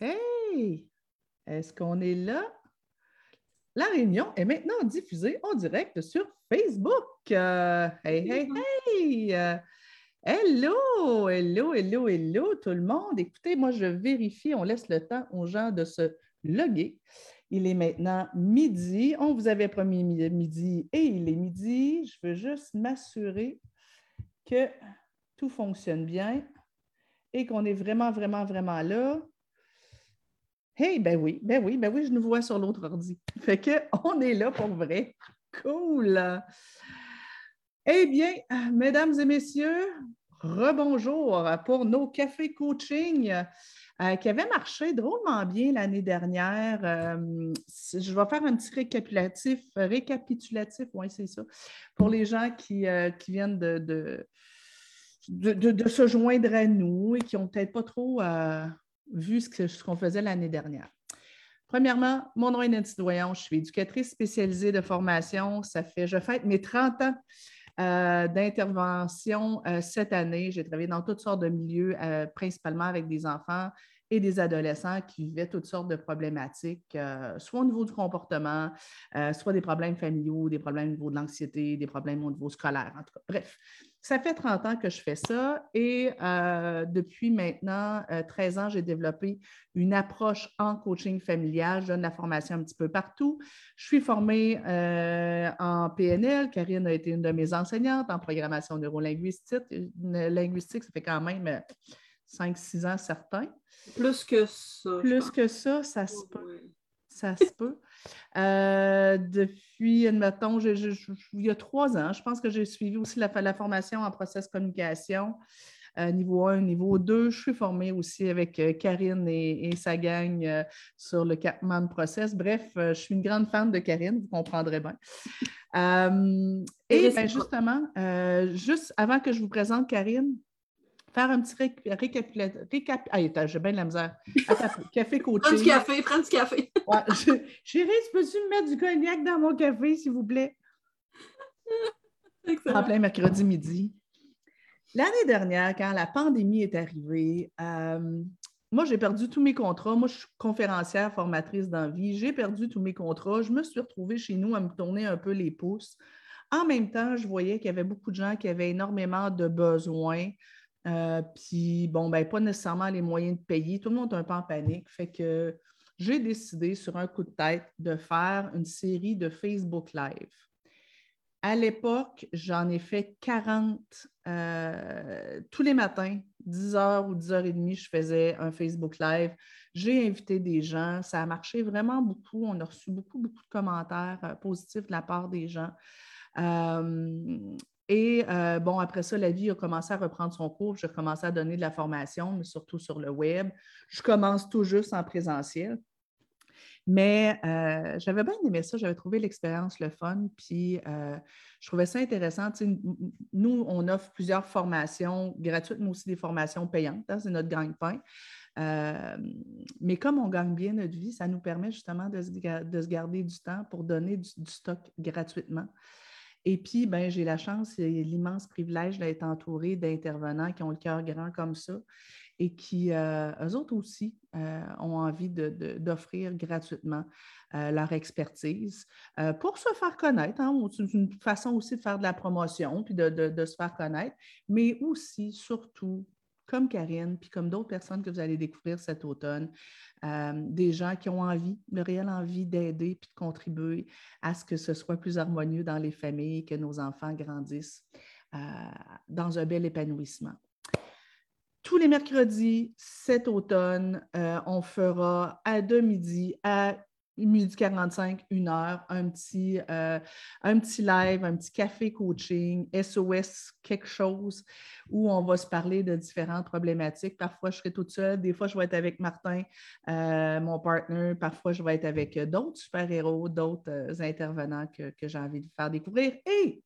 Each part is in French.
Hey! Est-ce qu'on est là? La réunion est maintenant diffusée en direct sur Facebook. Euh, hey, hey, hey! Euh, hello, hello, hello, hello, tout le monde. Écoutez, moi, je vérifie, on laisse le temps aux gens de se loguer. Il est maintenant midi. On vous avait promis midi et il est midi. Je veux juste m'assurer que tout fonctionne bien et qu'on est vraiment, vraiment, vraiment là. Hey, ben oui, ben oui, ben oui, je nous vois sur l'autre ordi. Fait qu'on est là pour vrai. Cool. Eh bien, mesdames et messieurs, rebonjour pour nos cafés coaching euh, qui avaient marché drôlement bien l'année dernière. Euh, je vais faire un petit récapitulatif, récapitulatif, oui, c'est ça, pour les gens qui, euh, viennent de, de, se joindre à nous et qui n'ont peut-être pas trop vu ce qu'on faisait l'année dernière. Premièrement, mon nom est Nancy Doyon, je suis éducatrice spécialisée de formation. Ça fait, je fête mes 30 ans euh, d'intervention euh, cette année. J'ai travaillé dans toutes sortes de milieux, euh, principalement avec des enfants et des adolescents qui vivaient toutes sortes de problématiques, soit au niveau du comportement, soit des problèmes familiaux, des problèmes au niveau de l'anxiété, des problèmes au niveau scolaire, en tout cas. Bref, ça fait 30 ans que je fais ça et euh, depuis maintenant 13 euh, ans, j'ai développé une approche en coaching familial. Je donne la formation un petit peu partout. Je suis formée euh, en PNL. Karine a été une de mes enseignantes en programmation neurolinguistique. Linguistique, ça fait quand même 5-6 ans certains. Plus que ça. Plus que ça, ça se peut. Ça se peut. Euh, depuis, admettons, il y a trois ans, je pense que j'ai suivi aussi la, formation en process communication. Euh, niveau 1, niveau 2. Je suis formée aussi avec euh, Karine et, sa gang sur le Capman Process. Bref, je suis une grande fan de Karine, vous comprendrez bien. et ben, justement, juste avant que je vous présente Karine, faire un petit récapitulatif. Récap... Ah, j'ai bien de la misère. café coaching. Prends du café, prends du café. ouais, Chérie, peux-tu me mettre du cognac dans mon café, s'il vous plaît? En plein mercredi midi. L'année dernière, quand la pandémie est arrivée, euh, moi, j'ai perdu tous mes contrats. Moi, je suis conférencière, formatrice d'envie. J'ai perdu tous mes contrats. Je me suis retrouvée chez nous à me tourner un peu les pouces. En même temps, je voyais qu'il y avait beaucoup de gens qui avaient énormément de besoins. Euh, puis, bon, ben, pas nécessairement les moyens de payer. Tout le monde est un peu en panique. Fait que j'ai décidé, sur un coup de tête, de faire une série de Facebook Live. À l'époque, j'en ai fait 40 euh, tous les matins, 10h ou 10h30, je faisais un Facebook Live. J'ai invité des gens. Ça a marché vraiment beaucoup. On a reçu beaucoup, beaucoup de commentaires euh, positifs de la part des gens. Et euh, bon, après ça, la vie a commencé à reprendre son cours. J'ai commencé à donner de la formation, mais surtout sur le web. Je commence tout juste en présentiel. Mais euh, j'avais bien aimé ça, j'avais trouvé l'expérience le fun, puis euh, je trouvais ça intéressant. nous, on offre plusieurs formations gratuites, mais aussi des formations payantes, hein, c'est notre gagne-pain. mais comme on gagne bien notre vie, ça nous permet justement de se, garder du temps pour donner du stock gratuitement. Et puis, ben, j'ai la chance et l'immense privilège d'être entourée d'intervenants qui ont le cœur grand comme ça et qui, euh, eux autres aussi, euh, ont envie d'offrir gratuitement euh, leur expertise pour se faire connaître. Hein, c'est une façon aussi de faire de la promotion puis de, de se faire connaître, mais aussi, surtout, comme Karine, puis comme d'autres personnes que vous allez découvrir cet automne, euh, des gens qui ont envie, de réelle envie d'aider puis de contribuer à ce que ce soit plus harmonieux dans les familles, que nos enfants grandissent euh, dans un bel épanouissement. Tous les mercredis, cet automne, euh, on fera à deux midi à midi 45, une heure, un petit, euh, un petit live, un petit café coaching, SOS, quelque chose où on va se parler de différentes problématiques. Parfois, je serai toute seule. Des fois, je vais être avec Martin, euh, mon partner. Parfois, je vais être avec d'autres super-héros, d'autres euh, intervenants que, que j'ai envie de faire découvrir. Et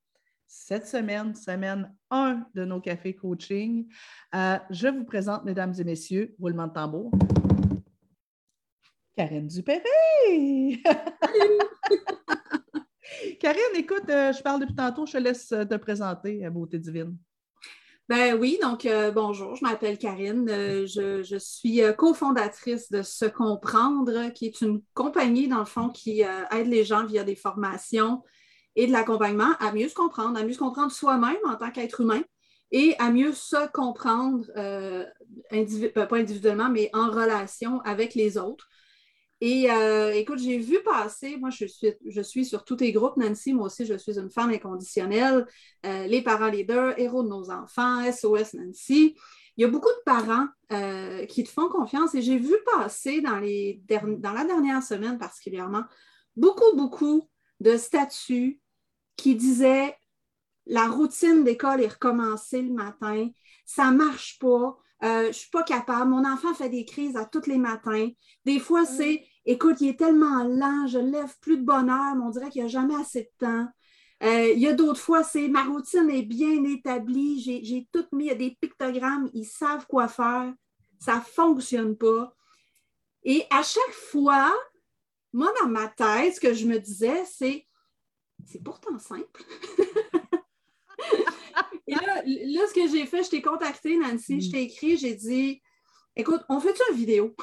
cette semaine, semaine 1 de nos cafés coaching, je vous présente, mesdames et messieurs, roulement de tambour. Karine Dupéré! Karine, écoute, euh, je parle depuis tantôt, je te laisse euh, te présenter, à Beauté Divine. Ben oui, donc euh, bonjour, je m'appelle Karine. Euh, je, suis euh, cofondatrice de Se Comprendre, qui est une compagnie, dans le fond, qui aide les gens via des formations et de l'accompagnement à mieux se comprendre, à mieux se comprendre soi-même en tant qu'être humain et à mieux se comprendre, pas individuellement, mais en relation avec les autres. Et euh, écoute, j'ai vu passer, moi je suis, je suis sur tous tes groupes, Nancy, moi aussi je suis une femme inconditionnelle, euh, les parents leaders, héros de nos enfants, SOS Nancy. Il y a beaucoup de parents euh, qui te font confiance et j'ai vu passer dans, les dans la dernière semaine particulièrement beaucoup, beaucoup de statuts qui disaient la routine d'école est recommencée le matin, ça ne marche pas, je ne suis pas capable, mon enfant fait des crises à tous les matins. Des fois, c'est Écoute, il est tellement lent, je lève plus de bonheur, mais on dirait qu'il n'y a jamais assez de temps. Euh, il y a d'autres fois, c'est ma routine est bien établie, j'ai tout mis, il y a des pictogrammes, ils savent quoi faire, ça ne fonctionne pas. Et à chaque fois, moi, dans ma tête, ce que je me disais, c'est c'est pourtant simple. Et là, là, ce que j'ai fait, je t'ai contacté, Nancy, je mm. t'ai écrit, j'ai dit Écoute, on fait-tu une vidéo?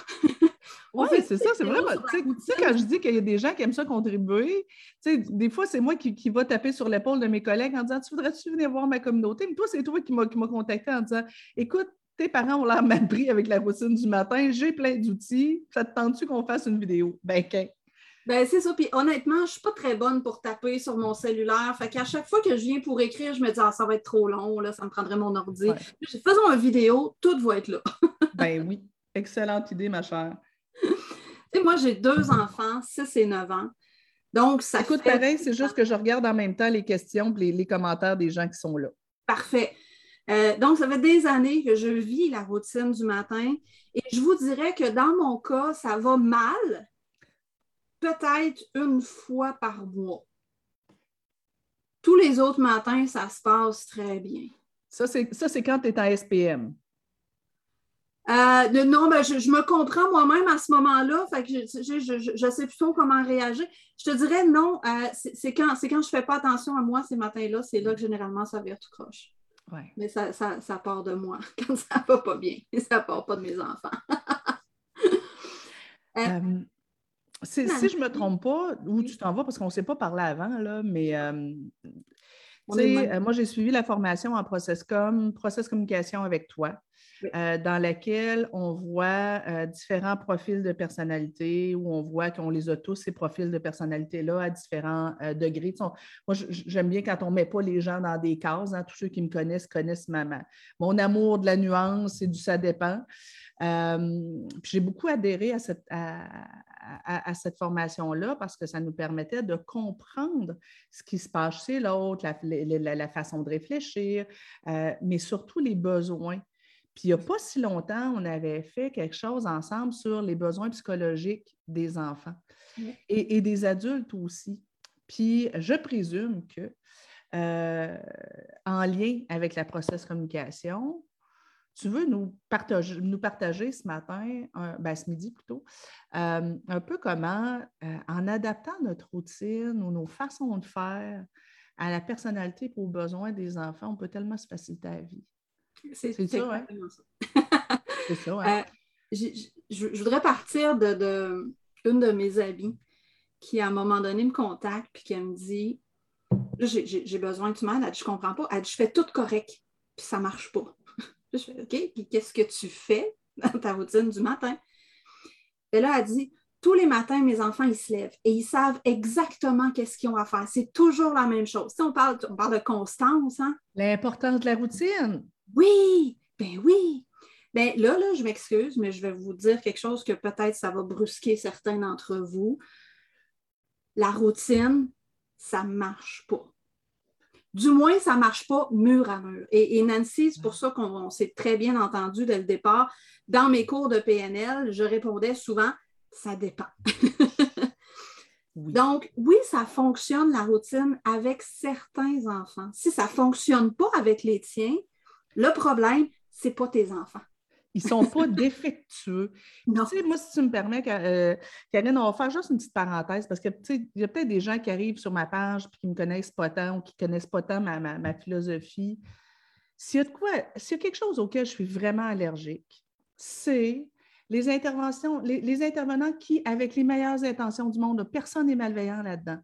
Oui, c'est ça, c'est vraiment. Tu sais, quand je dis qu'il y a des gens qui aiment ça contribuer, tu sais, des fois, c'est moi qui, qui va taper sur l'épaule de mes collègues en disant Tu voudrais-tu venir voir ma communauté? Mais toi, c'est toi qui m'as contacté en disant Écoute, tes parents ont l'air mal pris avec la routine du matin, j'ai plein d'outils, ça te tente-tu qu'on fasse une vidéo? Ben, qu'un. Ben, c'est ça. Puis honnêtement, je ne suis pas très bonne pour taper sur mon cellulaire. Fait qu'à chaque fois que je viens pour écrire, je me dis, ah, ça va être trop long, là, ça me prendrait mon ordi. Faisons une vidéo, tout va être là. ben oui. Excellente idée, ma chère. Moi, j'ai deux enfants, 6 et 9 ans. Donc, ça Écoute, pareil, c'est juste que je regarde en même temps les questions et les, commentaires des gens qui sont là. Parfait. Euh, donc, ça fait des années que je vis la routine du matin et je vous dirais que dans mon cas, ça va mal, peut-être une fois par mois. Tous les autres matins, ça se passe très bien. Ça, c'est quand tu es en SPM. Euh, non, ben, je, me comprends moi-même à ce moment-là. Fait que je, sais plutôt comment réagir. Je te dirais non, euh, c'est quand, quand je ne fais pas attention à moi ces matins-là, c'est là que généralement ça vient tout croche. Mais ça, part de moi quand ça ne va pas bien. Ça ne part pas de mes enfants. Euh, si, je ne me trompe pas, où tu t'en vas, parce qu'on ne s'est pas parlé avant, là, mais moi, j'ai suivi la formation en process com, process communication avec toi. Euh, dans laquelle on voit euh, différents profils de personnalité, où on voit qu'on les a tous, ces profils de personnalité-là, à différents euh, degrés. moi, j'aime bien quand on ne met pas les gens dans des cases. Hein. tous ceux qui me connaissent connaissent ma, mon amour de la nuance et du ça dépend. j'ai beaucoup adhéré à cette, à, cette formation-là parce que ça nous permettait de comprendre ce qui se passe chez l'autre, la, la, façon de réfléchir, mais surtout les besoins puis il n'y a pas si longtemps, on avait fait quelque chose ensemble sur les besoins psychologiques des enfants et, des adultes aussi. Puis je présume que euh, en lien avec la process communication, tu veux nous partager, nous partager ce matin, ben, ce midi plutôt, euh, un peu comment, euh, en adaptant notre routine ou nos façons de faire à la personnalité et aux besoins des enfants, on peut tellement se faciliter la vie. C'est ça, C'est ça, euh, je, voudrais partir de, de, une de mes amies qui, à un moment donné, me contacte puis qui me dit J'ai besoin de tu m'aides. Elle dit Je comprends pas. Elle dit Je fais tout correct, puis ça marche pas. je fais OK, puis qu'est-ce que tu fais dans ta routine du matin? Et là, elle dit tous les matins, mes enfants, ils se lèvent et ils savent exactement qu'est-ce qu'ils ont à faire. C'est toujours la même chose. Si on parle, on parle de constance. Hein? L'importance de la routine. Oui, ben oui. Ben là, là, je m'excuse, mais je vais vous dire quelque chose que peut-être ça va brusquer certains d'entre vous. La routine, ça ne marche pas. Du moins, ça ne marche pas mur à mur. Et, Nancy, c'est pour ça qu'on s'est très bien entendu dès le départ. Dans mes cours de PNL, je répondais souvent ça dépend. Donc, oui, ça fonctionne la routine avec certains enfants. Si ça ne fonctionne pas avec les tiens, le problème, ce n'est pas tes enfants. Ils ne sont pas défectueux. Non. Tu sais, moi, si tu me permets, euh, Karine, on va faire juste une petite parenthèse parce que il y a peut-être des gens qui arrivent sur ma page et qui ne me connaissent pas tant ou qui ne connaissent pas tant ma, ma philosophie. S'il y a de quoi, s'il y a quelque chose auquel je suis vraiment allergique, c'est les interventions, les, intervenants qui, avec les meilleures intentions du monde, personne n'est malveillant là-dedans,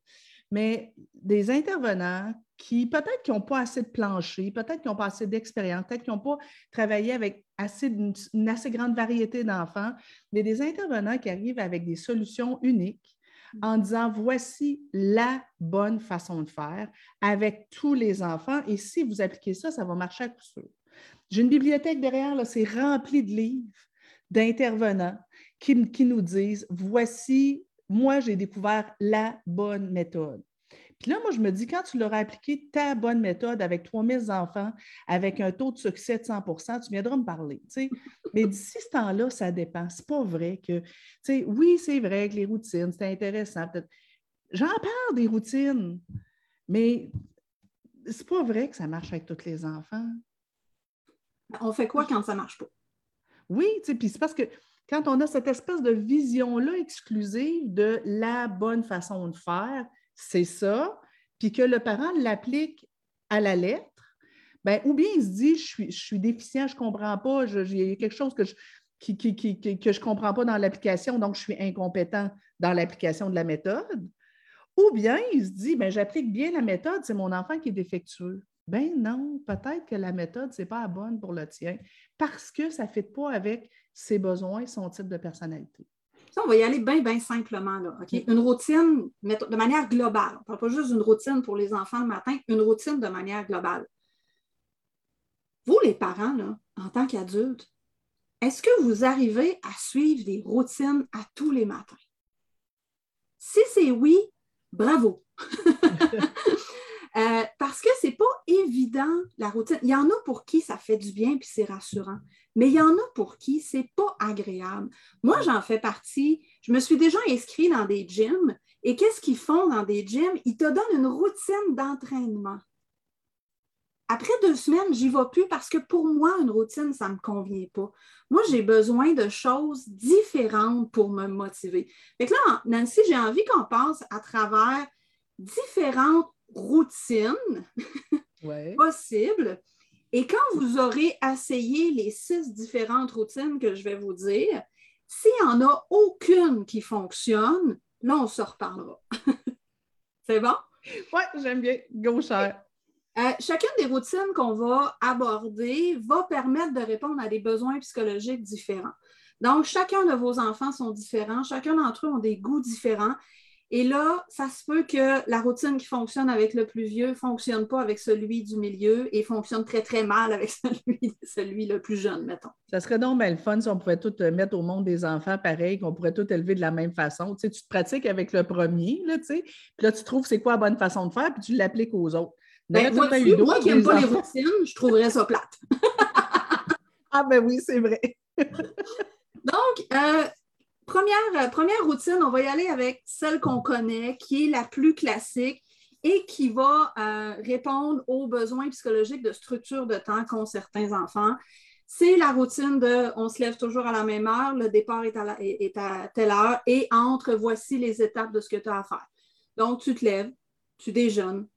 mais des intervenants qui peut-être qui n'ont pas assez de plancher, peut-être qui n'ont pas assez d'expérience, peut-être qui n'ont pas travaillé avec assez, une, assez grande variété d'enfants, mais des intervenants qui arrivent avec des solutions uniques en disant voici la bonne façon de faire avec tous les enfants et si vous appliquez ça, ça va marcher à coup sûr. J'ai une bibliothèque derrière, là, c'est rempli de livres d'intervenants qui, qui nous disent voici, moi, j'ai découvert la bonne méthode. Puis là, moi, je me dis, quand tu leur as appliqué ta bonne méthode avec 3000 enfants, avec un taux de succès de 100% tu viendras me parler. Mais d'ici ce temps-là, ça dépend. C'est pas vrai que, oui, c'est vrai que les routines, c'est intéressant. J'en parle des routines, mais c'est pas vrai que ça marche avec tous les enfants. On fait quoi quand ça marche pas? Oui, puis c'est parce que quand on a cette espèce de vision-là exclusive de la bonne façon de faire, c'est ça, puis que le parent l'applique à la lettre, ben, ou bien il se dit, je suis, déficient, je ne comprends pas, il y a quelque chose que je qui, que je ne comprends pas dans l'application, donc je suis incompétent dans l'application de la méthode. Ou bien il se dit, ben, j'applique bien la méthode, c'est mon enfant qui est défectueux. Ben non, peut-être que la méthode, ce n'est pas la bonne pour le tien parce que ça ne fit pas avec ses besoins, son type de personnalité on va y aller bien, bien simplement. Là, Une routine de manière globale. On ne parle pas juste d'une routine pour les enfants le matin, une routine de manière globale. Vous, les parents, là, en tant qu'adultes, est-ce que vous arrivez à suivre des routines à tous les matins? Si c'est oui, bravo! Euh, parce que ce n'est pas évident, la routine. Il y en a pour qui ça fait du bien puis c'est rassurant, mais il y en a pour qui ce n'est pas agréable. Moi, j'en fais partie. Je me suis déjà inscrite dans des gyms et qu'est-ce qu'ils font dans des gyms? Ils te donnent une routine d'entraînement. Après deux semaines, j'y vais plus parce que pour moi, une routine, ça ne me convient pas. Moi, j'ai besoin de choses différentes pour me motiver. Fait là, Nancy, j'ai envie qu'on passe à travers différentes routine possible. Et quand vous aurez essayé les six différentes routines que je vais vous dire, s'il n'y en a aucune qui fonctionne, là, on se reparlera. C'est bon? Oui, j'aime bien. Go, cher. Euh, chacune des routines qu'on va aborder va permettre de répondre à des besoins psychologiques différents. Donc, chacun de vos enfants sont différents, chacun d'entre eux ont des goûts différents et là, ça se peut que la routine qui fonctionne avec le plus vieux ne fonctionne pas avec celui du milieu et fonctionne très, très mal avec celui, celui le plus jeune, mettons. Ça serait donc bien le fun si on pouvait tout euh, mettre au monde des enfants pareil, qu'on pourrait tout élever de la même façon. Tu, sais, tu te pratiques avec le premier, là, tu sais, puis là, tu trouves c'est quoi la bonne façon de faire, puis tu l'appliques aux autres. Ben, moi, moi qui n'aime pas les routines, je trouverais ça plate. ah ben oui, c'est vrai. Donc, euh, euh, première, routine, on va y aller avec celle qu'on connaît, qui est la plus classique et qui va euh, répondre aux besoins psychologiques de structure de temps qu'ont certains enfants. C'est la routine de on se lève toujours à la même heure, le départ est à, est à telle heure et entre voici les étapes de ce que tu as à faire. Donc, tu te lèves, tu déjeunes,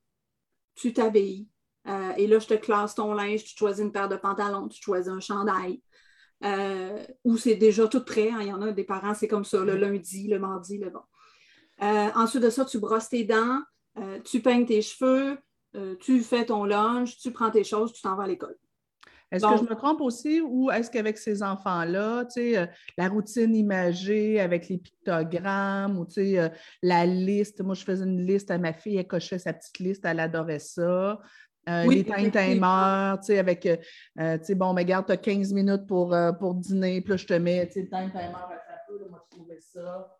tu t'habilles, euh, et là, je te classe ton linge, tu choisis une paire de pantalons, tu choisis un chandail, euh, où c'est déjà tout prêt. Hein. Il y en a des parents, c'est comme ça, le lundi, le mardi, le bon. Euh, ensuite de ça, tu brosses tes dents, euh, tu peignes tes cheveux, tu fais ton lunch, tu prends tes choses, tu t'en vas à l'école. Est-ce que je me trompe aussi ou est-ce qu'avec ces enfants-là, tu sais, la routine imagée avec les pictogrammes ou tu sais, la liste, moi je faisais une liste à ma fille, elle cochait sa petite liste, elle adorait ça. Euh, les time timers, tu sais, avec, euh, euh, tu sais, bon, mais regarde, tu as 15 minutes pour, pour dîner, puis là, je te mets, tu sais, time timer à peu, moi, je trouvais ça.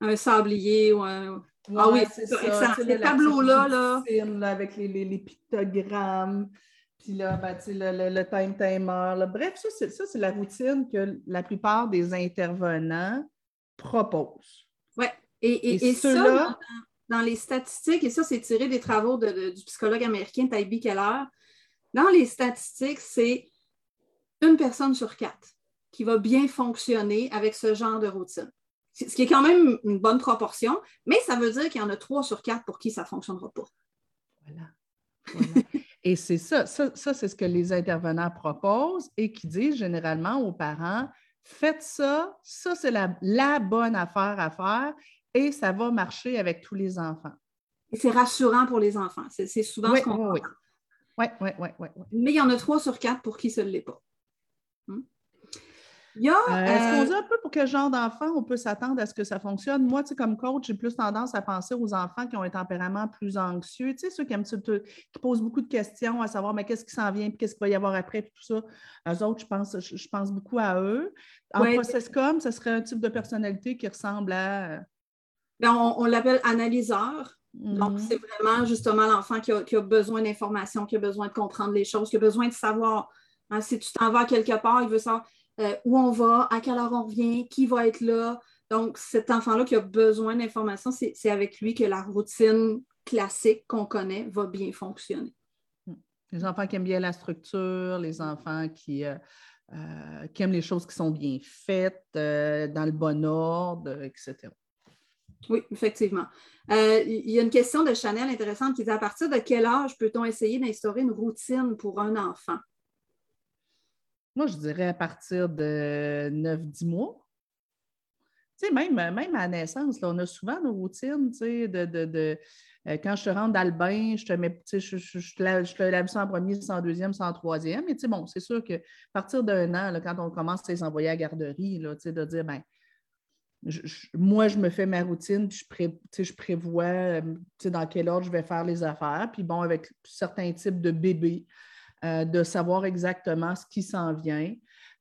un sablier ou un... ah oui, c'est ça. Ces tableaux-là, là. Avec les, les, les, pictogrammes, puis là, ben, tu sais, le, le, time timer. Là. Bref, ça, c'est la routine que la plupart des intervenants proposent. Oui, et, et, et, ça, dans les statistiques, et ça, c'est tiré des travaux du psychologue américain Tybee Keller, dans les statistiques, c'est une personne sur quatre qui va bien fonctionner avec ce genre de routine. Ce qui est quand même une bonne proportion, mais ça veut dire qu'il y en a trois sur quatre pour qui ça ne fonctionnera pas. Voilà. et c'est ça, ça, c'est ce que les intervenants proposent et qui disent généralement aux parents, faites ça, ça c'est la bonne affaire à faire et ça va marcher avec tous les enfants. Et c'est rassurant pour les enfants. C'est souvent ce qu'on oui, oui, oui, oui, oui, Mais il y en a trois sur quatre pour qui ce ne l'est pas. Hmm? Euh, est-ce qu'on euh, dit un peu pour quel genre d'enfant on peut s'attendre à ce que ça fonctionne? Moi, comme coach, j'ai plus tendance à penser aux enfants qui ont un tempérament plus anxieux, tu sais, ceux qui, aiment, qui posent beaucoup de questions à savoir mais qu'est-ce qui s'en vient, qu'est-ce qu'il va y avoir après, puis tout ça. Eux autres, je pense, je, pense beaucoup à eux. En process comme, ce serait un type de personnalité qui ressemble à. Ben, on, l'appelle analyseur. Donc, mm-hmm. c'est vraiment justement l'enfant qui a, besoin d'informations, qui a besoin de comprendre les choses, qui a besoin de savoir. Hein, si tu t'en vas quelque part, il veut savoir euh, où on va, à quelle heure on revient, qui va être là. Donc, cet enfant-là qui a besoin d'informations, c'est avec lui que la routine classique qu'on connaît va bien fonctionner. Les enfants qui aiment bien la structure, les enfants qui, euh, euh, aiment les choses qui sont bien faites, dans le bon ordre, etc. Oui, effectivement. Il y a une question de Chanel intéressante qui dit à partir de quel âge peut-on essayer d'instaurer une routine pour un enfant? Moi, je dirais à partir de 9-10 mois. Tu sais, même, même à la naissance, on a souvent nos routines, tu sais, de, de, euh, quand je te rentre dans je te mets, tu sais, je, je, je, te lave, en premier, en deuxième, en troisième. Mais tu sais, bon, c'est sûr qu'à partir d'un an, là, quand on commence à les envoyer à garderie, là, tu sais, de dire, ben moi, je me fais ma routine, puis je, pré, je prévois euh, dans quel ordre je vais faire les affaires. Puis bon, avec certains types de bébés, euh, de savoir exactement ce qui s'en vient.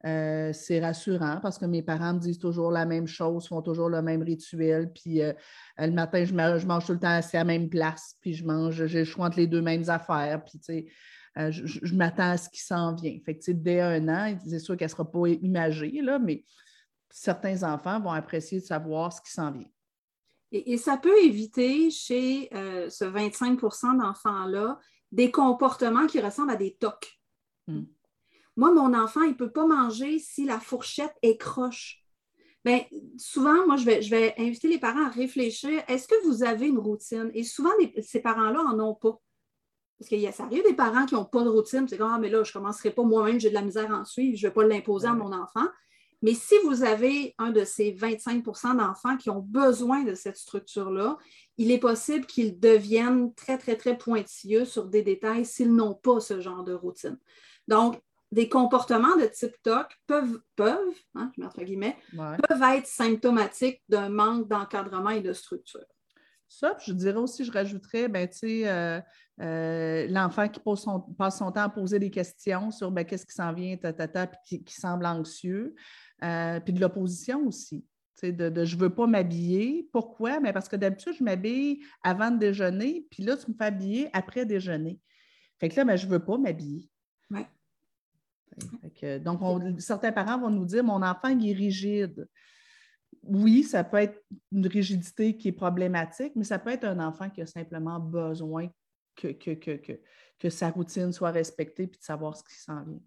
Euh, c'est rassurant parce que mes parents me disent toujours la même chose, font toujours le même rituel. Puis le matin, je, mange tout le temps à la même place, puis je mange, le choix entre les deux mêmes affaires. Puis, tu sais, je, m'attends à ce qui s'en vient. Fait que, dès un an, c'est sûr qu'elle ne sera pas imagée, là, mais certains enfants vont apprécier de savoir ce qui s'en vient. Et, ça peut éviter chez ce 25% d'enfants-là des comportements qui ressemblent à des tocs. Hmm. Moi, mon enfant, il ne peut pas manger si la fourchette est croche. Bien, souvent, moi, je vais, je vais inviter les parents à réfléchir. Est-ce que vous avez une routine? Et souvent, ces parents-là n'en ont pas. Parce qu'il y a, ça arrive des parents qui n'ont pas de routine. C'est comme, ah, mais là, je ne commencerai pas moi-même, j'ai de la misère à en suivre, je ne vais pas l'imposer à mon enfant. Mais si vous avez un de ces 25% d'enfants qui ont besoin de cette structure-là, il est possible qu'ils deviennent très, très, très pointilleux sur des détails s'ils n'ont pas ce genre de routine. Donc, des comportements de type TOC peuvent, peuvent, hein, je mets entre guillemets, peuvent être symptomatiques d'un manque d'encadrement et de structure. Ça, je dirais aussi, je rajouterais, ben, euh, euh, l'enfant qui passe son temps à poser des questions sur ben, qu'est-ce qui s'en vient, ta, puis qui, semble anxieux, euh, puis de l'opposition aussi de, je ne veux pas m'habiller. Pourquoi? Mais parce que d'habitude, je m'habille avant de déjeuner, puis là, tu me fais habiller après déjeuner. Fait que là, ben, je ne veux pas m'habiller. donc, certains parents vont nous dire Mon enfant, il est rigide. Oui, ça peut être une rigidité qui est problématique, mais ça peut être un enfant qui a simplement besoin que, que, que, sa routine soit respectée puis de savoir ce qui s'en vient.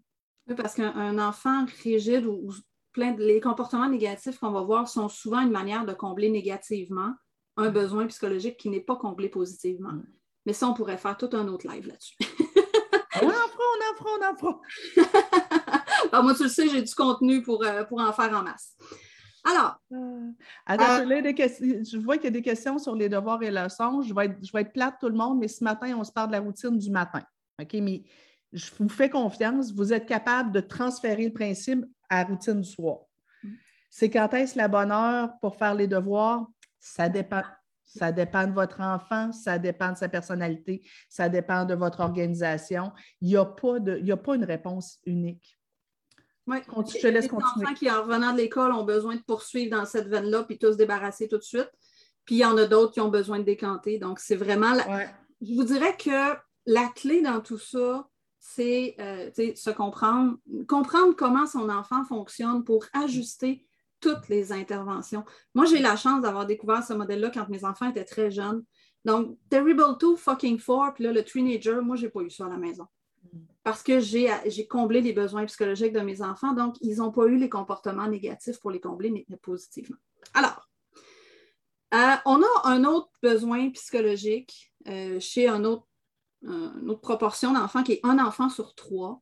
Oui, parce qu'un enfant rigide ou les comportements négatifs qu'on va voir sont souvent une manière de combler négativement un besoin psychologique qui n'est pas comblé positivement. Mm. Mais ça, on pourrait faire tout un autre live là-dessus. on en fera, on en fera, on en fera. Alors, moi, tu le sais, j'ai du contenu pour, euh, pour en faire en masse. Alors. Euh, euh, je vois qu'il y a des questions sur les devoirs et leçons. Je vais, être, je vais être plate tout le monde, mais ce matin, on se parle de la routine du matin. OK? Mais je vous fais confiance, vous êtes capable de transférer le principe à la routine du soir. Mm. C'est quand est-ce la bonne heure pour faire les devoirs? Ça dépend. Ça dépend de votre enfant, ça dépend de sa personnalité, ça dépend de votre organisation. Il n'y a, pas de, a pas une réponse unique. Oui, je te laisse continuer. Les enfants qui, en revenant de l'école, ont besoin de poursuivre dans cette veine-là puis tous se débarrasser tout de suite. Puis il y en a d'autres qui ont besoin de décanter. Donc, c'est vraiment. Je vous dirais que la clé dans tout ça, c'est euh, se comprendre, comprendre comment son enfant fonctionne pour ajuster toutes les interventions. Moi, j'ai la chance d'avoir découvert ce modèle-là quand mes enfants étaient très jeunes. Donc, Terrible 2, Fucking 4, puis là, le Teenager, moi, je n'ai pas eu ça à la maison. Parce que j'ai comblé les besoins psychologiques de mes enfants, donc ils n'ont pas eu les comportements négatifs pour les combler positivement. Alors, euh, on a un autre besoin psychologique euh, chez un autre une autre proportion d'enfants qui est un enfant sur trois,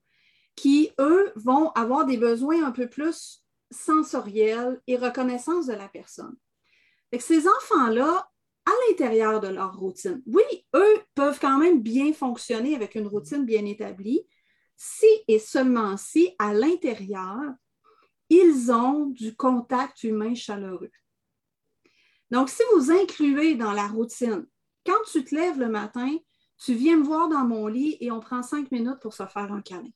qui, eux, vont avoir des besoins un peu plus sensoriels et reconnaissance de la personne. ces enfants-là, à l'intérieur de leur routine, oui, eux peuvent quand même bien fonctionner avec une routine bien établie, si et seulement si, à l'intérieur, ils ont du contact humain chaleureux. Donc, si vous incluez dans la routine, quand tu te lèves le matin, tu viens me voir dans mon lit et on prend cinq minutes pour se faire un câlin.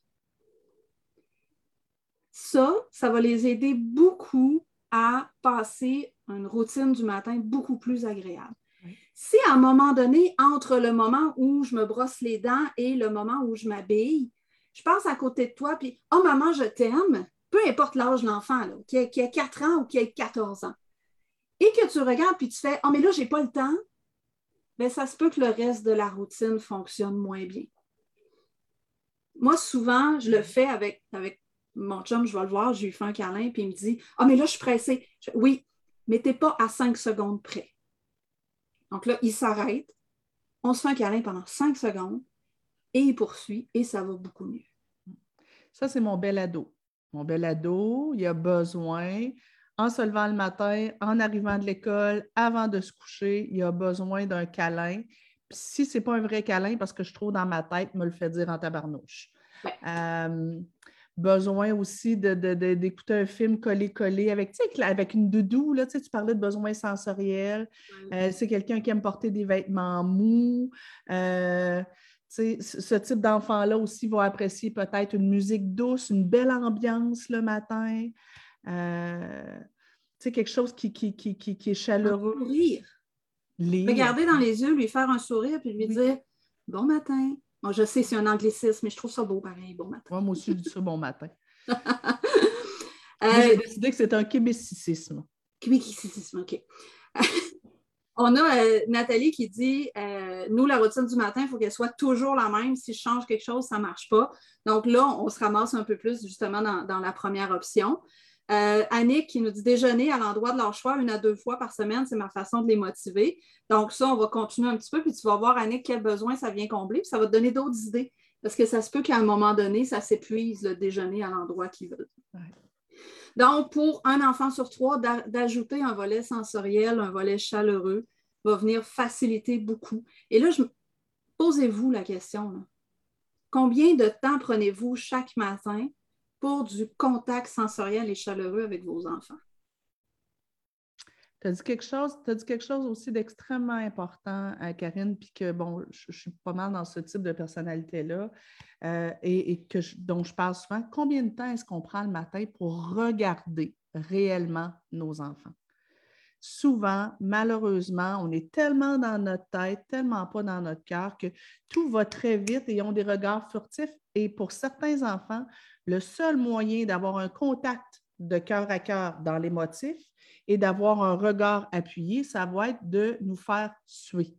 Ça, ça va les aider beaucoup à passer une routine du matin beaucoup plus agréable. Si à un moment donné, entre le moment où je me brosse les dents et le moment où je m'habille, je passe à côté de toi, puis Oh maman, je t'aime, peu importe l'âge de l'enfant, qui a, qui a 4 ans ou qui a 14 ans, et que tu regardes puis tu fais Oh, mais là, je n'ai pas le temps, bien, ça se peut que le reste de la routine fonctionne moins bien. Moi, souvent, je le fais avec, avec mon chum, je vais le voir, je lui fais un câlin, puis il me dit Ah, mais là, je suis pressée. oui, mais tu n'es pas à 5 secondes près. Donc là, il s'arrête, on se fait un câlin pendant 5 secondes, et il poursuit, et ça va beaucoup mieux. Ça, c'est mon bel ado. Mon bel ado, il a besoin, en se levant le matin, en arrivant de l'école, avant de se coucher, il a besoin d'un câlin. si ce n'est pas un vrai câlin, parce que je trouve dans ma tête, me le fait dire en tabarnouche. Euh, besoin aussi d'écouter un film collé-collé avec, avec une doudou. Là, tu parlais de besoins sensoriels. Euh, c'est quelqu'un qui aime porter des vêtements mous. Euh, ce type d'enfant-là aussi va apprécier peut-être une musique douce, une belle ambiance le matin. Euh, quelque chose qui, qui, qui, qui est chaleureux. Lire. Regarder dans les yeux, lui faire un sourire, puis lui dire Bon matin. Moi, je sais, c'est un anglicisme, mais je trouve ça beau pareil. Bon matin. moi aussi, je dis ça bon matin. J'ai décidé que c'est un québécicisme. Québécicisme, OK. On a euh, Nathalie qui dit euh, Nous, la routine du matin, il faut qu'elle soit toujours la même. Si je change quelque chose, ça ne marche pas. Donc là, on se ramasse un peu plus justement dans, la première option. Euh, Annick qui nous dit déjeuner à l'endroit de leur choix une à deux fois par semaine, c'est ma façon de les motiver. Donc, ça, on va continuer un petit peu, puis tu vas voir, Annick, quel besoin ça vient combler, puis ça va te donner d'autres idées. Parce que ça se peut qu'à un moment donné, ça s'épuise le déjeuner à l'endroit qu'ils veulent. Donc, pour un enfant sur trois, d'ajouter un volet sensoriel, un volet chaleureux, va venir faciliter beaucoup. Et là, posez-vous la question. Combien de temps prenez-vous chaque matin pour du contact sensoriel et chaleureux avec vos enfants? Tu as dit quelque chose, dit quelque chose aussi d'extrêmement important, Karine, puis que bon, je, suis pas mal dans ce type de personnalité-là, euh, et, que dont je parle souvent. Combien de temps est-ce qu'on prend le matin pour regarder réellement nos enfants? Souvent, malheureusement, on est tellement dans notre tête, tellement pas dans notre cœur que tout va très vite et ont des regards furtifs. Et pour certains enfants, le seul moyen d'avoir un contact de cœur à cœur dans les motifs, et d'avoir un regard appuyé, ça va être de nous faire suer.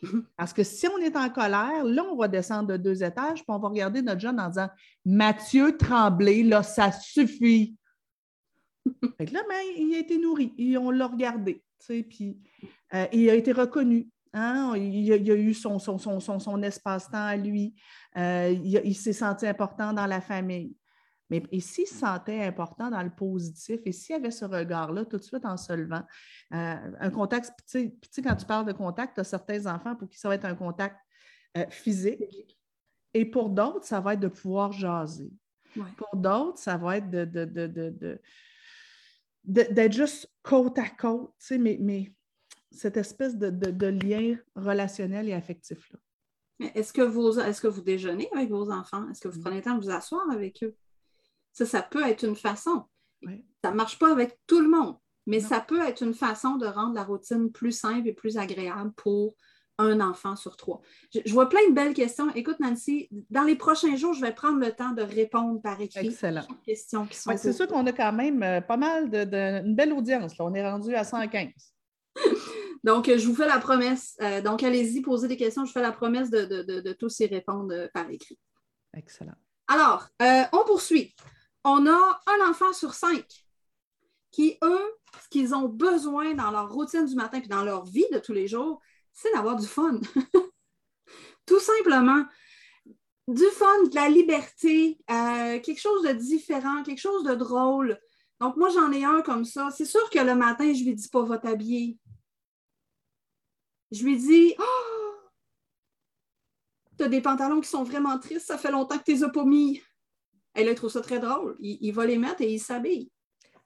Parce que si on est en colère, là, on va descendre de deux étages, puis on va regarder notre jeune en disant Mathieu Tremblay, là, ça suffit. fait que là, ben, il a été nourri, et on l'a regardé, puis euh, il a été reconnu. Hein? Il, a, a, eu son, son, son, son espace-temps à lui. Euh, il s'est senti important dans la famille. Mais et s'il se sentait important dans le positif et s'il y avait ce regard-là tout de suite en se levant, euh, un contact, tu sais, quand tu parles de contact, tu as certains enfants pour qui ça va être un contact euh, physique et pour d'autres, ça va être de pouvoir jaser. Pour d'autres, ça va être de, d'être juste côte à côte, tu sais, mais, mais cette espèce de, lien relationnel et affectif-là. Est-ce que, vous, est-ce que vous déjeunez avec vos enfants? Est-ce que vous prenez le temps de vous asseoir avec eux? Ça, ça peut être une façon. Ça ne marche pas avec tout le monde, mais ça peut être une façon de rendre la routine plus simple et plus agréable pour un enfant sur trois. Je, vois plein de belles questions. Écoute, Nancy, dans les prochains jours, je vais prendre le temps de répondre par écrit Excellent. aux questions qui sont C'est sûr qu'on a quand même euh, pas mal de, une belle audience. On est rendu à 115. Donc, je vous fais la promesse. Euh, donc, allez-y, posez des questions. Je fais la promesse de, tous y répondre euh, par écrit. Excellent. Alors, on poursuit on a un enfant sur cinq qui, eux, ce qu'ils ont besoin dans leur routine du matin et dans leur vie de tous les jours, c'est d'avoir du fun. Tout simplement. Du fun, de la liberté, euh, quelque chose de différent, quelque chose de drôle. Donc, moi, j'en ai un comme ça. C'est sûr que le matin, je lui dis pas, va t'habiller. Je lui dis, oh, tu as des pantalons qui sont vraiment tristes, ça fait longtemps que tu les as pas mis. Elle trouve ça très drôle. Il, va les mettre et il s'habille.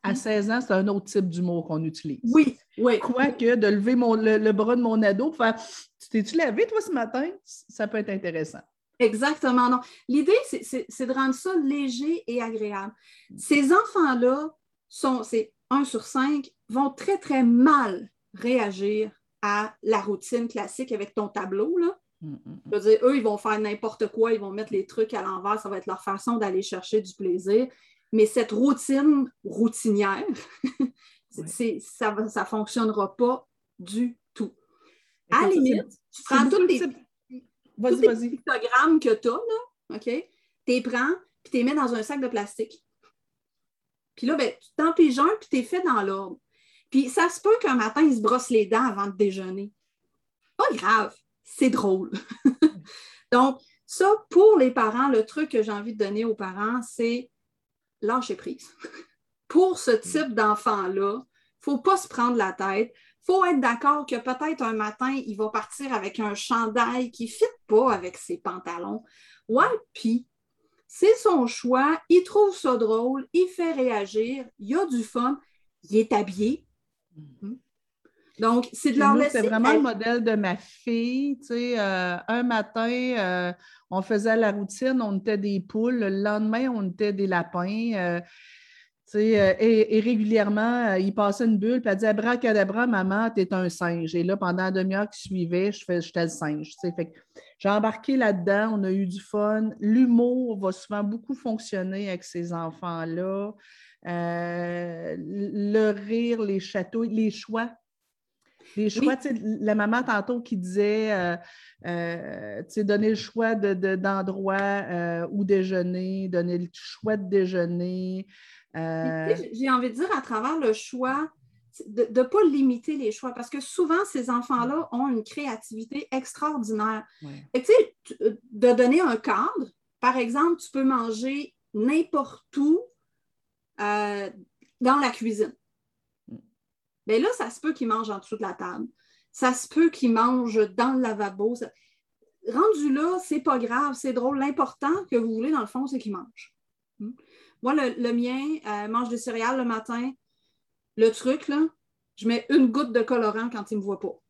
À 16 ans, c'est un autre type d'humour qu'on utilise. Oui, oui. Quoique de lever mon, le, bras de mon ado pour faire Tu t'es-tu lavé, toi, ce matin? Ça peut être intéressant. Exactement, non. L'idée, c'est de rendre ça léger et agréable. Ces enfants-là, sont, c'est 1 sur 5, vont très, très mal réagir à la routine classique avec ton tableau. Là. Mm, mm, mm. Je veux dire, eux, ils vont faire n'importe quoi, ils vont mettre les trucs à l'envers, ça va être leur façon d'aller chercher du plaisir. Mais cette routine routinière, ça ne fonctionnera pas du tout. À la limite, tu prends tous les, pictogrammes que tu as, là, OK? Tu les prends, puis tu les mets dans un sac de plastique. Puis là, ben, tu t'en piges un, puis tu es fait dans l'ordre. Puis ça se peut qu'un matin, il se brosse les dents avant de déjeuner. Pas grave, c'est drôle. Donc, ça, pour les parents, le truc que j'ai envie de donner aux parents, c'est lâcher prise. pour ce type d'enfant-là, il ne faut pas se prendre la tête. Il faut être d'accord que peut-être un matin, il va partir avec un chandail qui ne fit pas avec ses pantalons. Ouais, puis c'est son choix, il trouve ça drôle, il fait réagir, il y a du fun, il est habillé. Mhm. Donc, c'est de leur C'est vraiment le modèle de ma fille. Tu sais, euh, un matin, euh, on faisait la routine, on était des poules. Le lendemain, on était des lapins. Euh, tu sais, et, régulièrement, il passait une bulle, puis elle disait Abracadabra, maman, t'es un singe. Et là, pendant la demi-heure qui suivait, je fais, j'étais le singe. Tu sais, fait j'ai embarqué là-dedans, on a eu du fun. L'humour va souvent beaucoup fonctionner avec ces enfants-là. Euh, le rire, les châteaux, les choix. Les choix, la maman tantôt qui disait, euh, euh, donner le choix d'endroit où déjeuner, donner le choix de déjeuner. J'ai envie de dire à travers le choix, de ne pas limiter les choix parce que souvent, ces enfants-là ont une créativité extraordinaire. Et tu sais, de donner un cadre, par exemple, tu peux manger n'importe où euh, dans la cuisine. Mais là, ça se peut qu'ils mangent en dessous de la table. Ça se peut qu'ils mangent dans le lavabo. Rendu là, c'est pas grave, c'est drôle. L'important que vous voulez, dans le fond, c'est qu'ils mangent. Hmm? Moi, le, mien euh, mange des céréales le matin, le truc, là, je mets une goutte de colorant quand il ne me voit pas.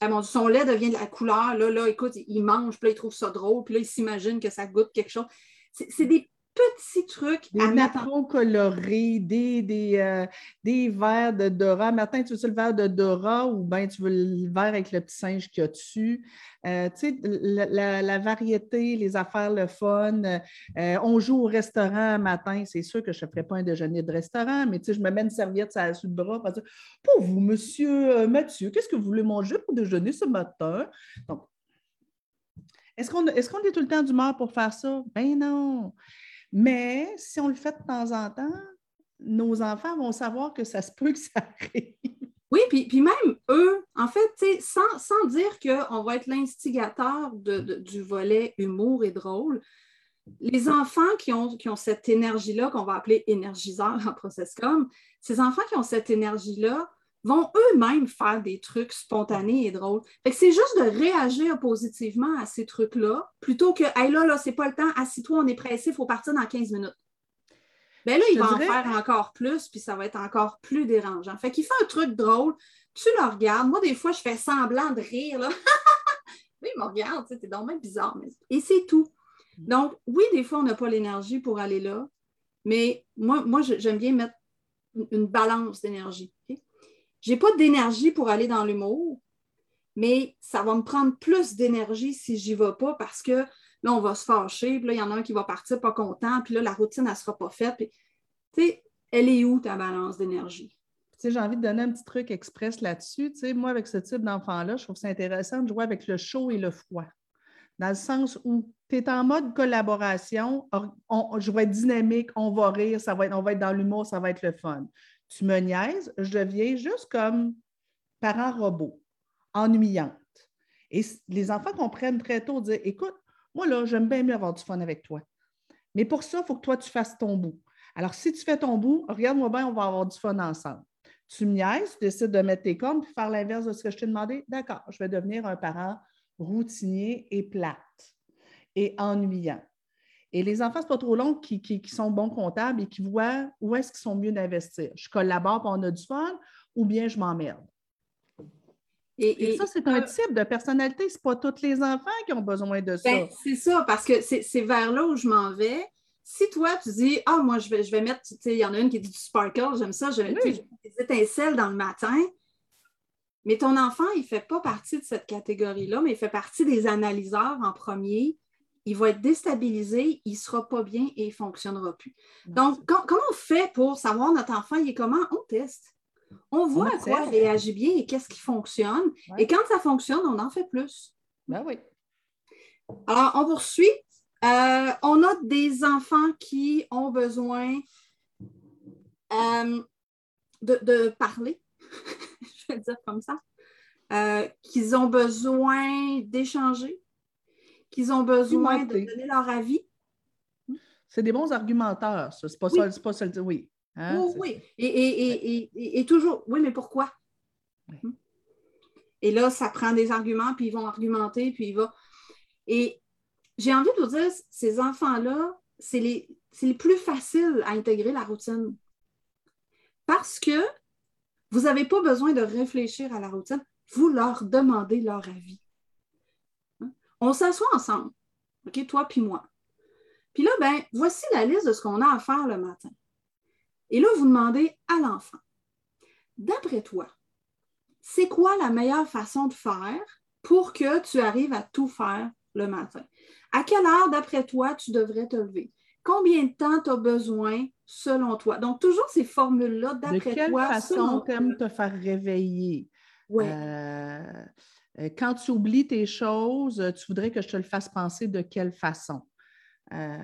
Ah, son lait devient de la couleur. Là, là, écoute, il mange, puis là, il trouve ça drôle, puis là, il s'imagine que ça goûte quelque chose. C'est des petits trucs des à colorés, des, des, euh, des verres de Dora. Matin, tu veux le verre de Dora ou bien tu veux le verre avec le petit singe qu'il y a dessus? Euh, tu sais, la, variété, les affaires, le fun. Euh, on joue au restaurant matin. C'est sûr que je ne ferai pas un déjeuner de restaurant, mais tu sais, je me mets une serviette sur le bras pour dire Pour vous, monsieur Mathieu, qu'est-ce que vous voulez manger pour déjeuner ce matin? Donc, est-ce qu'on est, qu'on est tout le temps d'humeur pour faire ça? Ben non. Mais si on le fait de temps en temps, nos enfants vont savoir que ça se peut que ça arrive. Oui, puis, même eux, en fait, sans, sans dire qu'on va être l'instigateur du volet humour et drôle, les enfants qui ont, qui ont cette énergie-là, qu'on va appeler énergiseur en process-com, ces enfants qui ont cette énergie-là vont eux-mêmes faire des trucs spontanés et drôles. c'est juste de réagir positivement à ces trucs-là, plutôt que Hey là, là, c'est pas le temps, assis-toi, on est pressé, il faut partir dans 15 minutes. Bien là, il va en faire encore plus, puis ça va être encore plus dérangeant. Fait qu'il fait un truc drôle, tu le regardes. Moi, des fois, je fais semblant de rire. Là. oui, il me regarde, c'est dommage bizarre. Et c'est tout. Donc, oui, des fois, on n'a pas l'énergie pour aller là, mais moi, moi j'aime bien mettre une balance d'énergie. N'ai pas d'énergie pour aller dans l'humour, mais ça va me prendre plus d'énergie si j'y vais pas parce que là, on va se fâcher, puis là, il y en a un qui va partir pas content, puis là, la routine, elle sera pas faite. tu sais, elle est où ta balance d'énergie? j'ai envie de donner un petit truc express là-dessus. moi, avec ce type d'enfant-là, je trouve ça intéressant de jouer avec le chaud et le froid. Dans le sens où tu es en mode collaboration, je vais être dynamique, on va rire, ça va on va être dans l'humour, ça va être le fun tu me niaises, je deviens juste comme parent robot, ennuyante. Et les enfants comprennent très tôt, dire Écoute, moi, là, j'aime bien mieux avoir du fun avec toi. Mais pour ça, il faut que toi, tu fasses ton bout. Alors, si tu fais ton bout, regarde-moi bien, on va avoir du fun ensemble. Tu me niaises, tu décides de mettre tes cornes puis faire l'inverse de ce que je t'ai demandé. D'accord, je vais devenir un parent routinier et plate et ennuyant. Et les enfants, ce n'est pas trop long qui, qui, sont bons comptables et qui voient où est-ce qu'ils sont mieux d'investir. Je collabore pour on a du fun ou bien je m'emmerde. Et, ça, c'est un type de personnalité. Ce pas tous les enfants qui ont besoin de ça. Ben, c'est ça, parce que c'est vers là où je m'en vais. Si toi, tu dis, ah, moi, je vais, je vais mettre, tu sais, il y en a une qui dit du sparkle, j'aime ça, je, oui. des étincelles dans le matin. Mais ton enfant, il ne fait pas partie de cette catégorie-là, mais il fait partie des analyseurs en premier. Il va être déstabilisé, il ne sera pas bien et il ne fonctionnera plus. Donc, comment on fait pour savoir notre enfant, il est comment? On teste. On voit à quoi il réagit bien et qu'est-ce qui fonctionne. Et quand ça fonctionne, on en fait plus. Ben oui. Alors, on poursuit. Euh, on a des enfants qui ont besoin euh, de, parler, je vais dire comme ça, euh, qu'ils ont besoin d'échanger, qu'ils ont besoin de donner leur avis. C'est des bons argumenteurs, ça. C'est pas, ça, pas ça, oui. Hein, oh, oui, Et, toujours, oui, mais pourquoi? Hmm? Et là, ça prend des arguments, puis ils vont argumenter, puis il va. Et j'ai envie de vous dire, ces enfants-là, c'est les, les plus faciles à intégrer la routine. Parce que vous n'avez pas besoin de réfléchir à la routine, vous leur demandez leur avis. On s'assoit ensemble, OK, toi puis moi. Puis là, ben, voici la liste de ce qu'on a à faire le matin. Et là, vous demandez à l'enfant, d'après toi, c'est quoi la meilleure façon de faire pour que tu arrives à tout faire le matin? À quelle heure, d'après toi, tu devrais te lever? Combien de temps tu as besoin selon toi? Donc, toujours ces formules-là, d'après toi. De quelle façon aimes te faire réveiller? Ouais. Euh, quand tu oublies tes choses, tu voudrais que je te le fasse penser de quelle façon? Euh,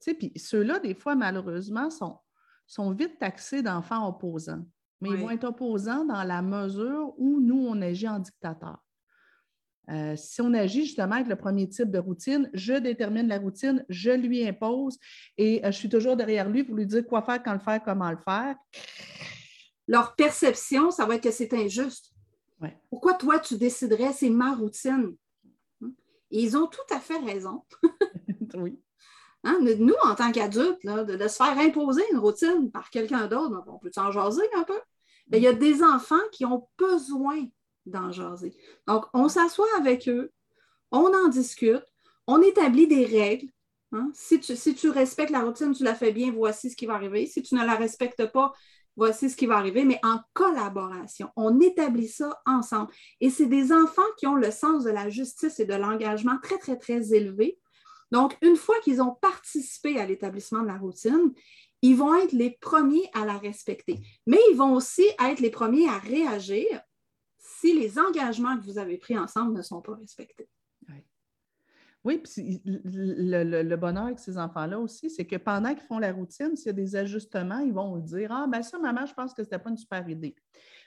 tu sais, puis ceux-là, des fois, malheureusement, sont, sont vite taxés d'enfants opposants. Mais ils vont être opposants dans la mesure où nous, on agit en dictateur. Euh, si on agit justement avec le premier type de routine, je détermine la routine, je lui impose et euh, je suis toujours derrière lui pour lui dire quoi faire, quand le faire, comment le faire. Leur perception, ça va être que c'est injuste. Pourquoi toi, tu déciderais, c'est ma routine? Et ils ont tout à fait raison. oui. Hein, nous, en tant qu'adultes, de, se faire imposer une routine par quelqu'un d'autre, on peut s'en jaser un peu? Mais il y a des enfants qui ont besoin d'en jaser. Donc, on s'assoit avec eux, on en discute, on établit des règles. Hein? Si, tu, si tu respectes la routine, tu la fais bien, voici ce qui va arriver. Si tu ne la respectes pas, voici ce qui va arriver, mais en collaboration. On établit ça ensemble. Et c'est des enfants qui ont le sens de la justice et de l'engagement très, très, très élevé. Donc, une fois qu'ils ont participé à l'établissement de la routine, ils vont être les premiers à la respecter. Mais ils vont aussi être les premiers à réagir si les engagements que vous avez pris ensemble ne sont pas respectés. Oui. puis le, bonheur avec ces enfants-là aussi, c'est que pendant qu'ils font la routine, s'il y a des ajustements, ils vont dire Ah, ben ça, maman, je pense que ce n'était pas une super idée.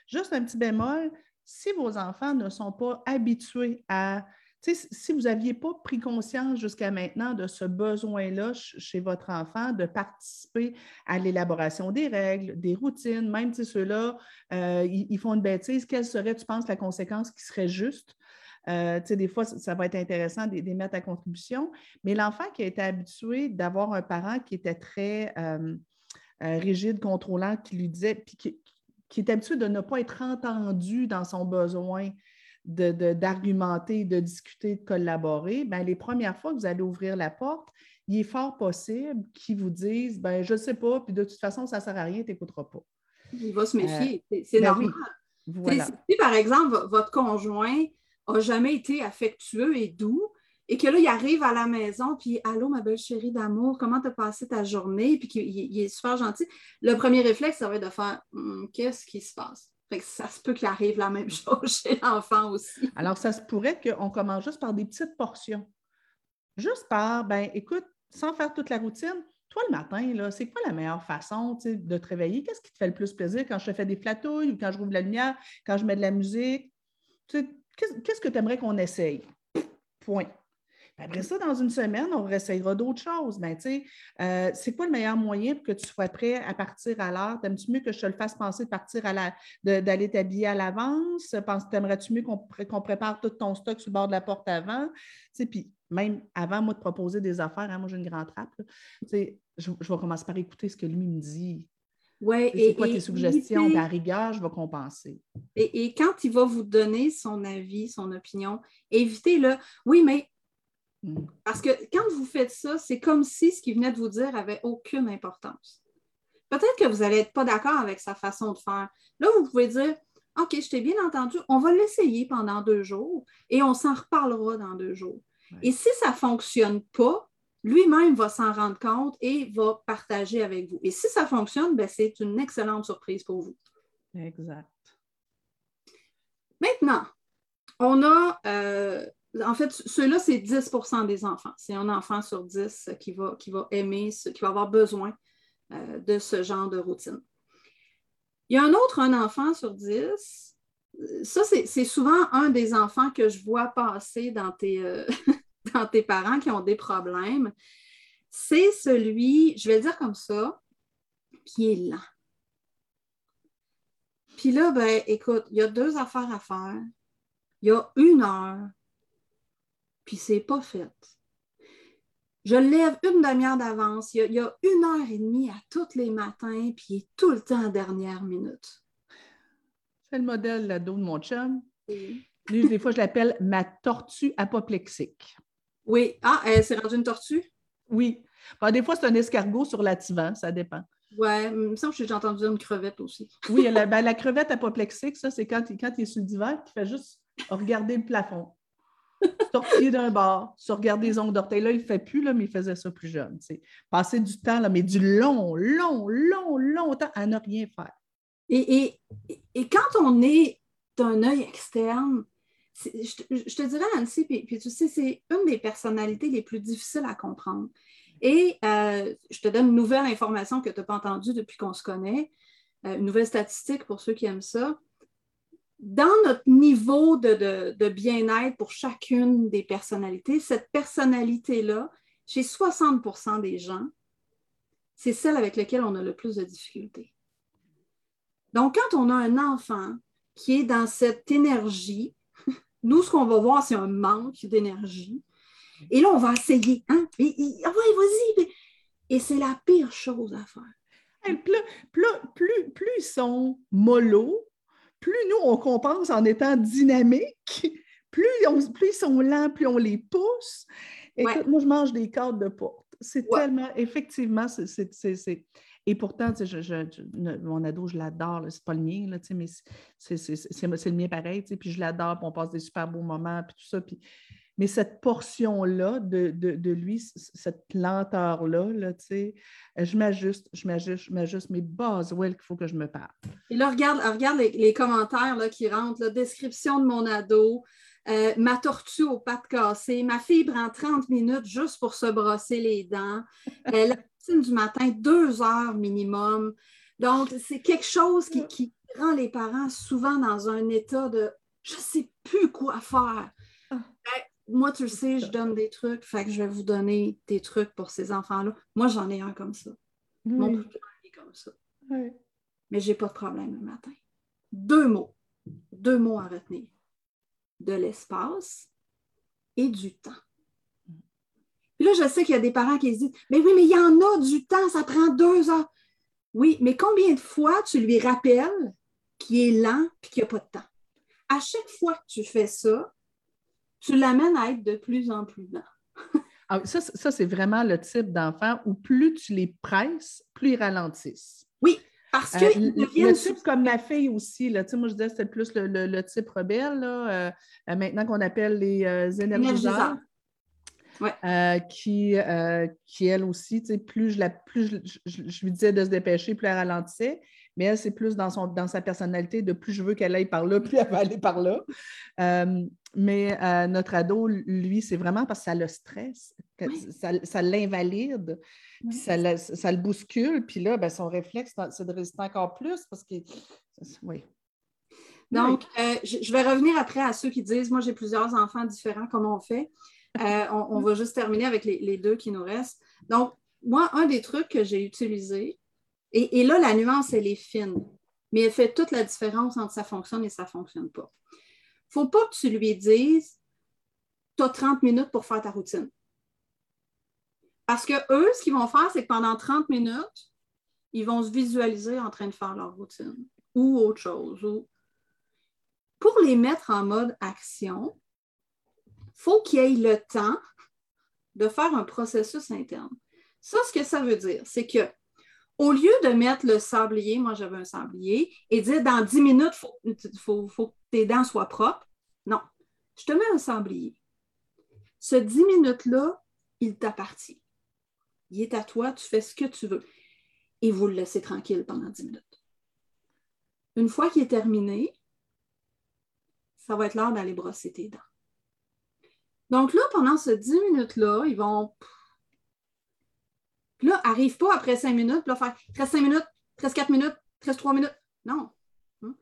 Juste un petit bémol, si vos enfants ne sont pas habitués à si vous n'aviez pas pris conscience jusqu'à maintenant de ce besoin-là chez votre enfant de participer à l'élaboration des règles, des routines, même si ceux-là, euh, ils, font une bêtise, quelle serait, tu penses, la conséquence qui serait juste? Euh, des fois, ça, va être intéressant de, les mettre à contribution, mais l'enfant qui a été habitué d'avoir un parent qui était très euh, rigide, contrôlant, qui lui disait, puis qui, qui est habitué de ne pas être entendu dans son besoin, d'argumenter, de, de, discuter, de collaborer, bien, les premières fois que vous allez ouvrir la porte, il est fort possible qu'ils vous disent ben, Je ne sais pas, puis de toute façon, ça ne sert à rien, tu n'écouteras pas. Il va se méfier. Euh, c'est ben normal. Si, par exemple, votre conjoint n'a jamais été affectueux et doux, et que là, il arrive à la maison, puis Allô, ma belle chérie d'amour, comment tu as passé ta journée? Puis qu'il est super gentil. Le premier réflexe, ça va être de faire hum, Qu'est-ce qui se passe? ça se peut qu'il arrive la même chose chez l'enfant aussi. Alors, ça se pourrait qu'on commence juste par des petites portions. Juste par, ben écoute, sans faire toute la routine, toi, le matin, c'est quoi la meilleure façon de te réveiller? Qu'est-ce qui te fait le plus plaisir quand je te fais des flatouilles ou quand je rouvre la lumière, quand je mets de la musique? Qu'est-ce que tu aimerais qu'on essaye? Point. Après ça, dans une semaine, on réessayera d'autres choses. Mais tu sais, euh, c'est quoi le meilleur moyen pour que tu sois prêt à partir à l'heure? T'aimes-tu mieux que je te le fasse penser de partir à la, d'aller t'habiller à l'avance? T'aimerais-tu mieux qu'on, prépare tout ton stock sur le bord de la porte avant? Puis même avant, moi, de proposer des affaires, hein, moi, j'ai une grande trappe. Sais, je, vais commencer par écouter ce que lui me dit. Ouais, c'est quoi tes suggestions? À rigueur, je vais compenser. Et, et, quand il va vous donner son avis, son opinion, évitez-le. Oui, mais Mm. Parce que quand vous faites ça, c'est comme si ce qu'il venait de vous dire avait aucune importance. Peut-être que vous n'allez être pas d'accord avec sa façon de faire. Là, vous pouvez dire OK, je t'ai bien entendu, on va l'essayer pendant deux jours et on s'en reparlera dans deux jours. Et si ça ne fonctionne pas, lui-même va s'en rendre compte et va partager avec vous. Et si ça fonctionne, ben, c'est une excellente surprise pour vous. Exact. Maintenant, on a euh, en fait, ceux-là, c'est 10% des enfants. C'est un enfant sur 10 qui va, qui va aimer, qui va avoir besoin euh, de ce genre de routine. Il y a un autre, un enfant sur 10. Ça, c'est souvent un des enfants que je vois passer dans tes, euh, dans tes parents qui ont des problèmes. C'est celui, je vais le dire comme ça, qui est lent. Puis là, ben, écoute, il y a deux affaires à faire. Il y a une heure puis c'est pas fait. Je lève une demi-heure d'avance. Il, y a une heure et demie à tous les matins, puis il est tout le temps en dernière minute. C'est le modèle là, de mon chum. Lui, des fois, je l'appelle ma tortue apoplexique. Oui. Ah, elle s'est rendue une tortue? Oui. des fois, c'est un escargot sur l'attivant, ça dépend. Oui, il me semble que j'ai entendu une crevette aussi. oui, la, ben, la crevette apoplexique, ça, c'est quand, quand il est sur le divan, il fait juste regarder le plafond sortir d'un bar, se regarder les ongles d'orteil. Là, il ne fait plus, là, mais il faisait ça plus jeune. Passer du temps, là, mais du long, long, long, longtemps à ne rien faire. Et, quand on est d'un œil externe, je, te dirais, Nancy, puis, tu sais, c'est une des personnalités les plus difficiles à comprendre. Et euh, je te donne une nouvelle information que tu n'as pas entendue depuis qu'on se connaît, euh, une nouvelle statistique pour ceux qui aiment ça dans notre niveau de, bien-être pour chacune des personnalités, cette personnalité-là, chez 60% des gens, c'est celle avec laquelle on a le plus de difficultés. Donc, quand on a un enfant qui est dans cette énergie, nous, ce qu'on va voir, c'est un manque d'énergie. Et là, on va essayer. Hein? Et, ah vas-y. Et c'est la pire chose à faire. plus, plus, plus, plus ils sont mollo, plus nous, on compense en étant dynamique, plus, plus ils sont lents, plus on les pousse. Écoute, moi, je mange des cordes de porte. C'est tellement, effectivement, c'est. Et pourtant, mon ado, je l'adore, c'est pas le mien, mais c'est le mien pareil, puis je l'adore, puis on passe des super beaux moments, puis tout ça. Mais cette portion-là de, lui, cette lenteur-là, là, je m'ajuste, je m'ajuste, je m'ajuste bases, où qu'il faut que je me parle. Et là, regarde, regarde les, commentaires qui rentrent, la description de mon ado, euh, ma tortue aux pattes cassées, ma fille prend 30 minutes juste pour se brosser les dents, euh, routine du matin, deux heures minimum. Donc, c'est quelque chose qui, qui rend les parents souvent dans un état de je ne sais plus quoi faire. Ah. Ben, moi, tu le sais, je donne des trucs, fait que je vais vous donner des trucs pour ces enfants-là. Moi, j'en ai un comme ça. Mon Mon est comme ça. Mais je n'ai pas de problème le matin. Deux mots. Deux mots à retenir. De l'espace et du temps. Puis là, je sais qu'il y a des parents qui se disent Mais oui, mais il y en a du temps, ça prend deux heures. Oui, mais combien de fois tu lui rappelles qu'il est lent et qu'il n'y a pas de temps? À chaque fois que tu fais ça, tu l'amènes à être de plus en plus lent. Ah, ça, c'est vraiment le type d'enfant où plus tu les presses, plus ils ralentissent. Oui, parce que. Euh, le, type comme ma fille aussi, là, moi je disais c'était plus le, type rebelle, là, euh, maintenant qu'on appelle les euh, énergiseurs. qui, qui, elle aussi, plus, je, la, plus je, lui disais de se dépêcher, plus elle ralentissait mais elle, c'est plus dans, son, dans sa personnalité de plus je veux qu'elle aille par là, plus elle va aller par là. Euh, mais euh, notre ado, lui, c'est vraiment parce que ça le stresse, ça, l'invalide, ça, le bouscule, puis là, ben, son réflexe, c'est de résister encore plus parce que. Oui. Donc, euh, je, vais revenir après à ceux qui disent Moi, j'ai plusieurs enfants différents, comment on fait? Euh, on, va juste terminer avec les, deux qui nous restent. Donc, moi, un des trucs que j'ai utilisé, et, là, la nuance, elle est fine, mais elle fait toute la différence entre ça fonctionne et ça ne fonctionne pas. Il ne faut pas que tu lui dises Tu as 30 minutes pour faire ta routine. Parce que eux, ce qu'ils vont faire, c'est que pendant 30 minutes, ils vont se visualiser en train de faire leur routine ou autre chose. Pour les mettre en mode action, faut qu'ils aient le temps de faire un processus interne. Ça, ce que ça veut dire, c'est que au lieu de mettre le sablier, moi j'avais un sablier, et dire dans 10 minutes, il faut, faut, que tes dents soient propres, non, je te mets un sablier. Ce 10 minutes-là, il t'appartient. Il est à toi, tu fais ce que tu veux. Et vous le laissez tranquille pendant 10 minutes. Une fois qu'il est terminé, ça va être l'heure d'aller brosser tes dents. Donc là, pendant ces 10 minutes-là, ils vont. Puis là, arrive pas après 5 minutes, puis là, faire 13 5 minutes, 13 4 minutes, 13 3 minutes. Non. Hein?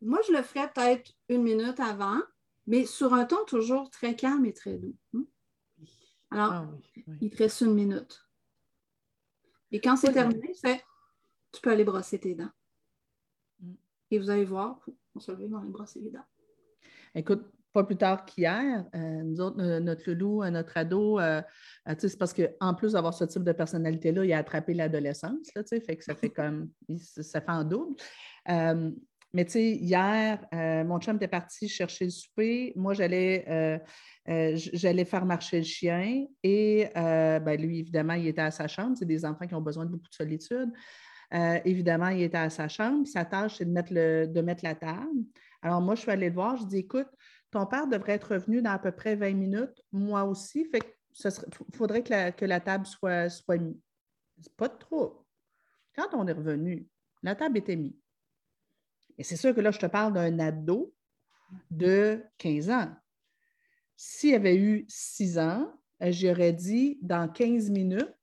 Moi, je le ferais peut-être une minute avant, mais sur un ton toujours très calme et très doux. Hein? Alors, ah il te reste une minute. Et quand c'est terminé, c'est tu peux aller brosser tes dents. Mm. Et vous allez voir, on se lever, on va aller brosser les dents. Écoute, pas plus tard qu'hier, euh, nous autres, notre loulou, euh, notre ado, euh, c'est parce qu'en plus d'avoir ce type de personnalité-là, il a attrapé l'adolescence, fait que ça fait comme, ça fait en double. mais tu sais, hier, mon chum était parti chercher le souper. Moi, j'allais j'allais faire marcher le chien et ben, lui, évidemment, il était à sa chambre. C'est des enfants qui ont besoin de beaucoup de solitude. évidemment, il était à sa chambre. Sa tâche, c'est de mettre, de mettre la table. Alors, moi, je suis allée le voir. Je dis, écoute, ton père devrait être revenu dans à peu près 20 minutes, moi aussi. Ce faudrait que la, table soit, soit mise. Pas trop. Quand on est revenu, la table était mise. Et c'est sûr que là, je te parle d'un ado de 15 ans. S'il avait eu 6 ans, j'aurais dit dans 15 minutes,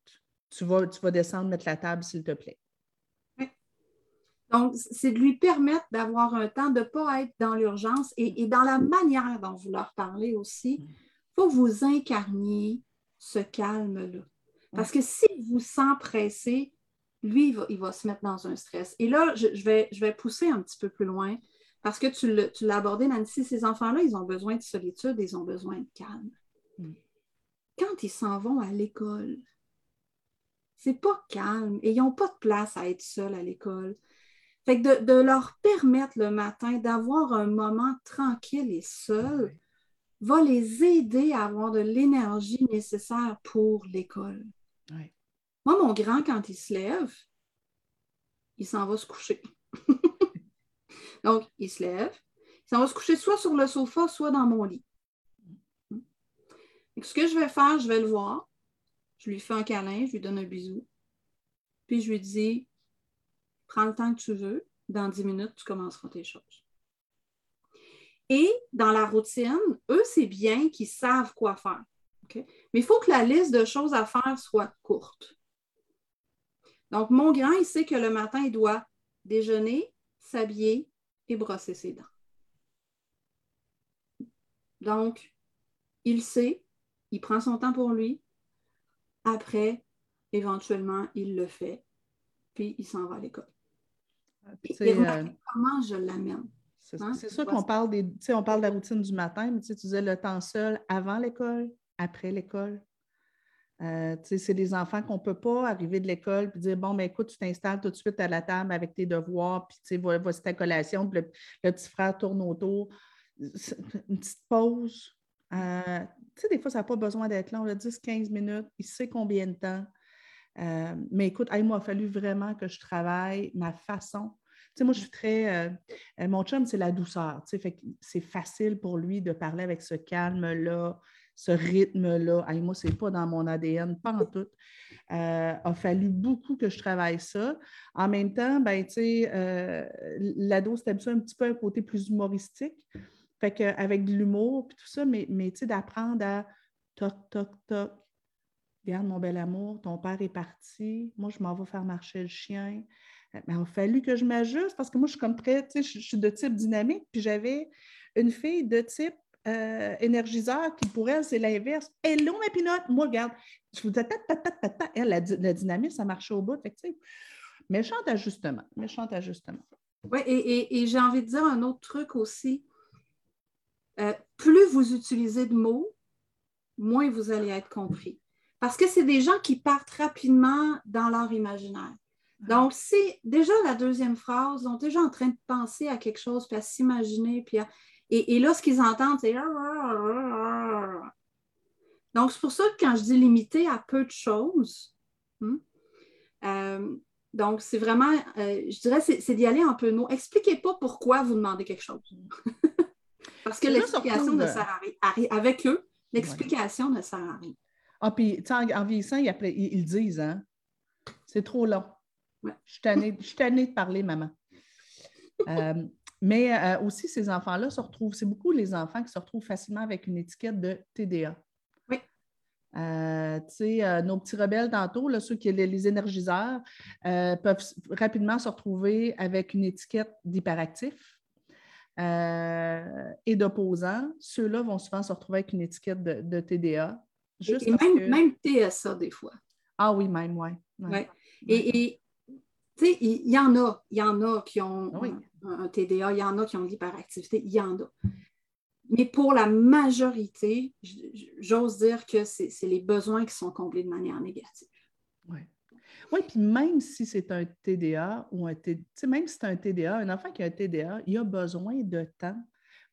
tu vas, tu vas descendre mettre la table, s'il te plaît. Donc, c'est de lui permettre d'avoir un temps de ne pas être dans l'urgence et, dans la manière dont vous leur parlez aussi. Il faut que vous incarniez ce calme-là. Parce que si vous s'empressez, lui, il va, se mettre dans un stress. Et là, je, vais, je vais pousser un petit peu plus loin parce que tu l'as abordé, Nancy, ces enfants-là, ils ont besoin de solitude, ils ont besoin de calme. Mm. Quand ils s'en vont à l'école, c'est pas calme et ils n'ont pas de place à être seuls à l'école. Fait que de, leur permettre le matin d'avoir un moment tranquille et seul va les aider à avoir de l'énergie nécessaire pour l'école. Moi, mon grand, quand il se lève, il s'en va se coucher. Donc, il se lève, il s'en va se coucher soit sur le sofa, soit dans mon lit. ce que je vais faire, je vais le voir, je lui fais un câlin, je lui donne un bisou, puis je lui dis prends le temps que tu veux. Dans 10 minutes, tu commenceras tes choses. Et dans la routine, eux, c'est bien qu'ils savent quoi faire. Mais il faut que la liste de choses à faire soit courte. Donc, mon grand, il sait que le matin, il doit déjeuner, s'habiller et brosser ses dents. Donc, il sait, il prend son temps pour lui. Après, éventuellement, il le fait, puis il s'en va à l'école. Euh, comment je l'amène. C'est hein? sûr qu'on parle des, on parle de la routine du matin, mais tu disais le temps seul avant l'école, après l'école. Euh, c'est des enfants qu'on ne peut pas arriver de l'école et dire Bon, mais ben, écoute, tu t'installes tout de suite à la table avec tes devoirs, puis voici ta collation, puis le, petit frère tourne autour. Une petite pause. Euh, des fois, ça n'a pas besoin d'être long, 10-15 minutes, il sait combien de temps. Euh, mais écoute, il m'a fallu vraiment que je travaille ma façon. Tu sais, moi, je suis très. Euh, euh, mon chum, c'est la douceur. Tu sais, c'est facile pour lui de parler avec ce calme-là, ce rythme-là. Moi, ce n'est pas dans mon ADN, pas en tout. Il a fallu beaucoup que je travaille ça. En même temps, ben, tu sais, l'ado, c'était un petit peu un côté plus humoristique. Fait qu'avec de l'humour et tout ça, mais, mais tu sais, d'apprendre à toc, toc, toc, Garde mon bel amour, ton père est parti, moi je m'en vais faire marcher le chien. Mais il a fallu que je m'ajuste parce que moi je suis comme très, tu sais, je suis de type dynamique, puis j'avais une fille de type euh, énergiseur qui pour elle, c'est l'inverse. Hello, ma pinotte! Moi, regarde, je vous disais, elle, la, la dynamisme, ça marchait au bout. Fait que, méchant ajustement. Méchant ajustement. Oui, et, j'ai envie de dire un autre truc aussi. Euh, plus vous utilisez de mots, moins vous allez être compris. Parce que c'est des gens qui partent rapidement dans leur imaginaire. Donc, c'est déjà la deuxième phrase, ils sont déjà en train de penser à quelque chose, puis à s'imaginer, puis et, là, ce qu'ils entendent, c'est donc, c'est pour ça que quand je dis limiter à peu de choses, hmm, euh, donc, c'est vraiment, euh, je dirais, c'est d'y aller un peu non. Expliquez pas pourquoi vous demandez quelque chose. Parce que l'explication ne sert à rien. Avec eux, l'explication ne sert à rien. Ah, puis, en, en vieillissant, ils, ils, disent, hein? C'est trop long. Je suis tannée, de parler, maman. Euh, mais euh, aussi, ces enfants-là se retrouvent, c'est beaucoup les enfants qui se retrouvent facilement avec une étiquette de TDA. Oui. Euh, tu sais, nos petits rebelles tantôt, là, ceux qui les, les énergiseurs, peuvent rapidement se retrouver avec une étiquette d'hyperactif. et d'opposants, ceux-là vont souvent se retrouver avec une étiquette de, TDA. Et, même, même, TSA des fois. Ah oui, même, oui. Ouais. Et, tu sais, il y, en a, il y en a qui ont un, TDA, il y en a qui ont de l'hyperactivité, il y en a. Mais pour la majorité, j'ose dire que c'est les besoins qui sont comblés de manière négative. Oui. Oui, puis même si c'est un TDA ou un TDA, même si c'est un TDA, un enfant qui a un TDA, il a besoin de temps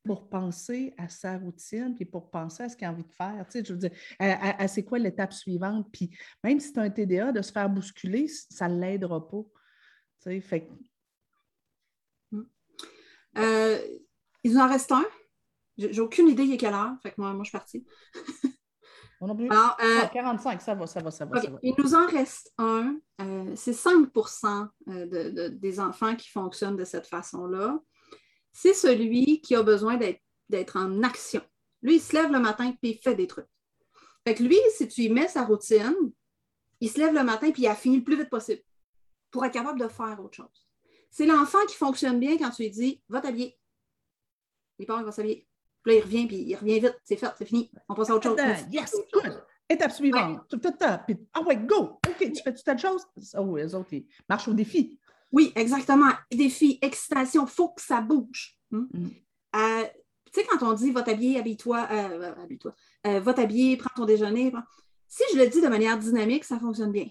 pour penser à sa routine, puis pour penser à ce qu'il a envie de faire. Tu sais, je veux dire, à, c'est quoi l'étape suivante. Puis même si c'est un TDA, de se faire bousculer, ça ne l'aidera pas. Fait... Hmm. Euh, il nous en reste un. J'ai aucune idée il est quelle heure. Fait que moi, moi je suis partie. On Alors, euh, 45, ça va, ça va, ça va, Il nous en reste un. Euh, c'est 5 euh, de, des enfants qui fonctionnent de cette façon-là. C'est celui qui a besoin d'être en action. Lui, il se lève le matin et il fait des trucs. Fait que lui, si tu y mets sa routine, il se lève le matin et il a fini le plus vite possible pour être capable de faire autre chose. C'est l'enfant qui fonctionne bien quand tu lui dis Va t'habiller. Il part, il va s'habiller. Puis là, il revient, puis il revient vite. C'est fait, c'est fini. On passe à autre chose. Yes, good. Étape suivante. Ah ouais, go. OK, tu fais-tu telle chose? Oh, les autres, ils marchent au défi. Oui, exactement. Défi, excitation, il faut que ça bouge. Hmm? Mm. Euh, tu sais, quand on dit va t'habiller, habille-toi, euh, habille-toi, euh, va t'habiller, prends ton déjeuner. Si je le dis de manière dynamique, ça fonctionne bien.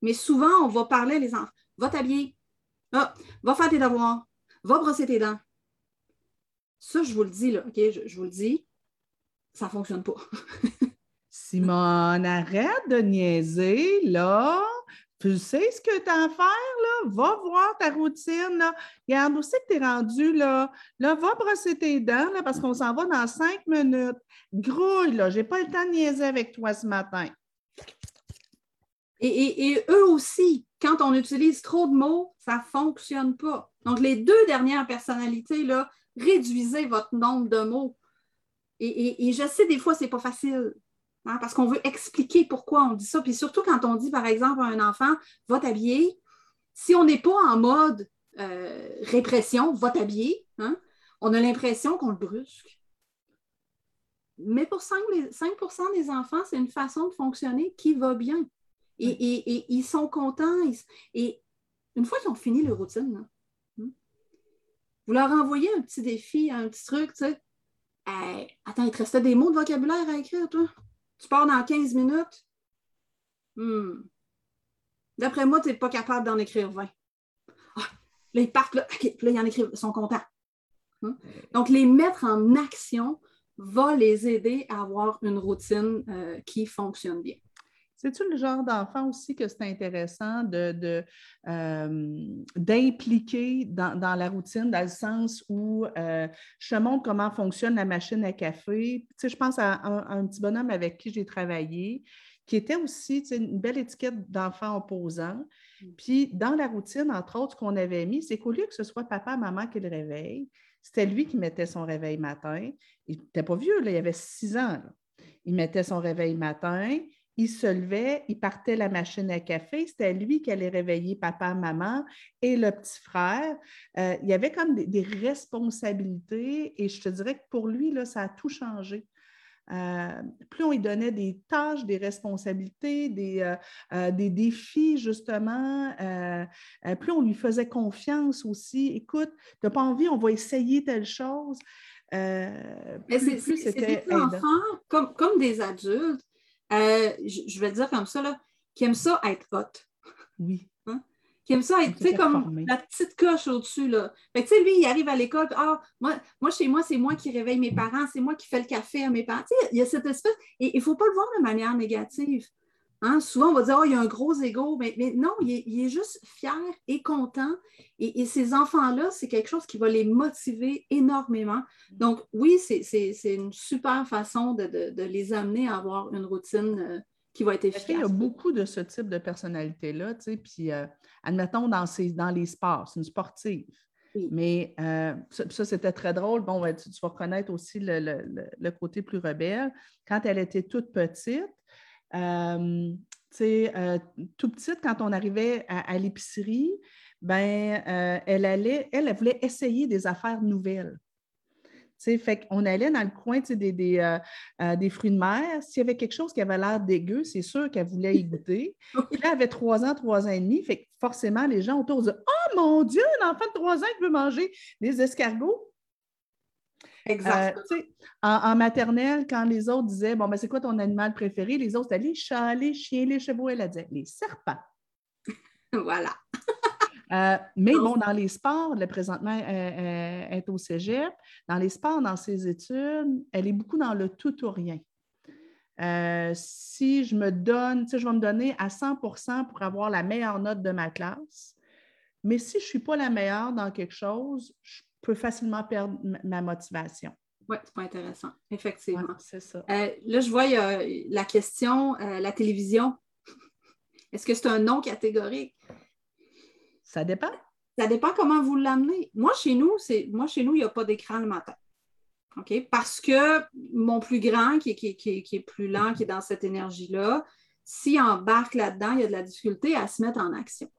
Mais souvent, on va parler les enfants. Va t'habiller. Ah, va faire tes devoirs. Va brosser tes dents. Ça, je vous le dis, là, OK? Je, vous le dis, ça ne fonctionne pas. Simone, arrête de niaiser, là. Tu sais ce que tu as à faire, là? Va voir ta routine, là. Regarde aussi que tu es rendu, là. Là, va brosser tes dents, là, parce qu'on s'en va dans cinq minutes. Grouille, là. Je n'ai pas le temps de niaiser avec toi ce matin. Et, eux aussi, quand on utilise trop de mots, ça ne fonctionne pas. Donc, les deux dernières personnalités, là, réduisez votre nombre de mots. Et, je sais, des fois, ce n'est pas facile. Hein, parce qu'on veut expliquer pourquoi on dit ça. Puis surtout quand on dit, par exemple, à un enfant, va t'habiller, si on n'est pas en mode euh, répression, va t'habiller, hein, on a l'impression qu'on le brusque. Mais pour 5, 5 des enfants, c'est une façon de fonctionner qui va bien. Et, ils sont contents. et une fois qu'ils ont fini leur routine, hmm, vous leur envoyez un petit défi, un petit truc, tu sais. attends, il te restait des mots de vocabulaire à écrire, toi? Tu pars dans 15 minutes? Hmm. D'après moi, tu n'es pas capable d'en écrire 20. Ah, là, ils partent, là, là, ils en écrivent, ils sont contents. Hmm? Donc, les mettre en action va les aider à avoir une routine euh, qui fonctionne bien. C'est-tu le genre d'enfant aussi que c'est intéressant de, euh, d'impliquer dans, la routine, dans le sens où euh, je te montre comment fonctionne la machine à café. Tu sais, je pense à un, petit bonhomme avec qui j'ai travaillé, qui était aussi une belle étiquette d'enfant opposant. Mm. Puis dans la routine, entre autres, ce qu'on avait mis, c'est qu'au lieu que ce soit papa, maman qui le réveille, c'était lui qui mettait son réveil matin. Il n'était pas vieux, là, il avait six ans. Il mettait son réveil matin, il se levait, il partait la machine à café, c'était lui qui allait réveiller papa, maman et le petit frère. Euh, il y avait comme des, responsabilités et je te dirais que pour lui, là, ça a tout changé. Euh, plus on lui donnait des tâches, des responsabilités, des, euh, des défis, justement, plus on lui faisait confiance aussi. Écoute, tu n'as pas envie, on va essayer telle chose. Mais c'est des enfants comme, comme des adultes euh, je, vais le dire comme ça, là, qui aime ça être hot. Oui. Hein? Qui aime ça être, tu sais, comme la petite coche au-dessus, là. tu sais, lui, il arrive à l'école, ah, moi, moi, chez moi, c'est moi qui réveille mes parents, c'est moi qui fais le café à mes parents. Tu sais, il y a cette espèce, et il ne faut pas le voir de manière négative. Hein? Souvent, on va dire, oh, il y a un gros ego, mais, mais non, il est, juste fier et content. Et, ces enfants-là, c'est quelque chose qui va les motiver énormément. Donc, oui, c'est une super façon de, les amener à avoir une routine euh, qui va être efficace. Il y a beaucoup de ce type de personnalité-là, tu sais, puis euh, admettons dans, dans les sports, c'est une sportive. Mais euh, ça, c'était très drôle. Bon, tu, vas reconnaître aussi le, côté plus rebelle. Quand elle était toute petite, euh, euh, tout petite, quand on arrivait à, l'épicerie, ben, euh, elle allait, elle, voulait essayer des affaires nouvelles. fait qu'on allait dans le coin des, des, fruits de mer. S'il y avait quelque chose qui avait l'air dégueu, c'est sûr qu'elle voulait y goûter. Puis là, elle avait trois ans, trois ans et demi. Fait forcément, les gens autour disaient Oh mon Dieu, un enfant de trois ans qui veut manger des escargots. Exact. Euh, en, maternelle, quand les autres disaient Bon, ben, c'est quoi ton animal préféré? Les autres, c'était les chats, les chiens, les chevaux. Elle a dit les serpents. voilà. Euh, mais bon, dans les sports, le présentement, elle, est au cégep. Dans les sports, dans ses études, elle est beaucoup dans le tout ou rien. Euh, si je me donne, je vais me donner à 100% pour avoir la meilleure note de ma classe. Mais si je ne suis pas la meilleure dans quelque chose, je peux facilement perdre ma motivation. Oui, c'est pas intéressant, effectivement. c'est ça. Euh, là, je vois la question, euh, la télévision. Est-ce que c'est un non catégorique? Ça dépend. Ça dépend comment vous l'amenez. Moi, chez nous, c'est moi, chez nous, il n'y a pas d'écran le matin. OK? Parce que mon plus grand, qui, qui, qui est plus lent, qui est dans cette énergie-là, s'il embarque là-dedans, il y a de la difficulté à se mettre en action.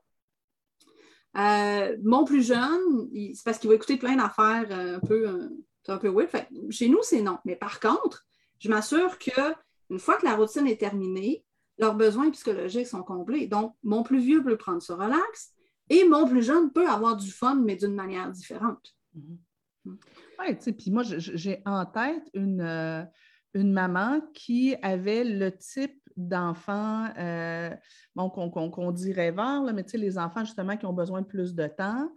Euh, mon plus jeune, c'est parce qu'il va écouter plein d'affaires euh, un peu, euh, un peu weird. chez nous, c'est non. Mais par contre, je m'assure qu'une fois que la routine est terminée, leurs besoins psychologiques sont comblés. Donc, mon plus vieux peut prendre ce relax et mon plus jeune peut avoir du fun, mais d'une manière différente. Mm-hmm. Mm. Oui, tu sais, puis moi, j'ai en tête une, une maman qui avait le type d'enfants euh, qu'on dit rêveurs, mais tu sais, les enfants justement qui ont besoin de plus de temps.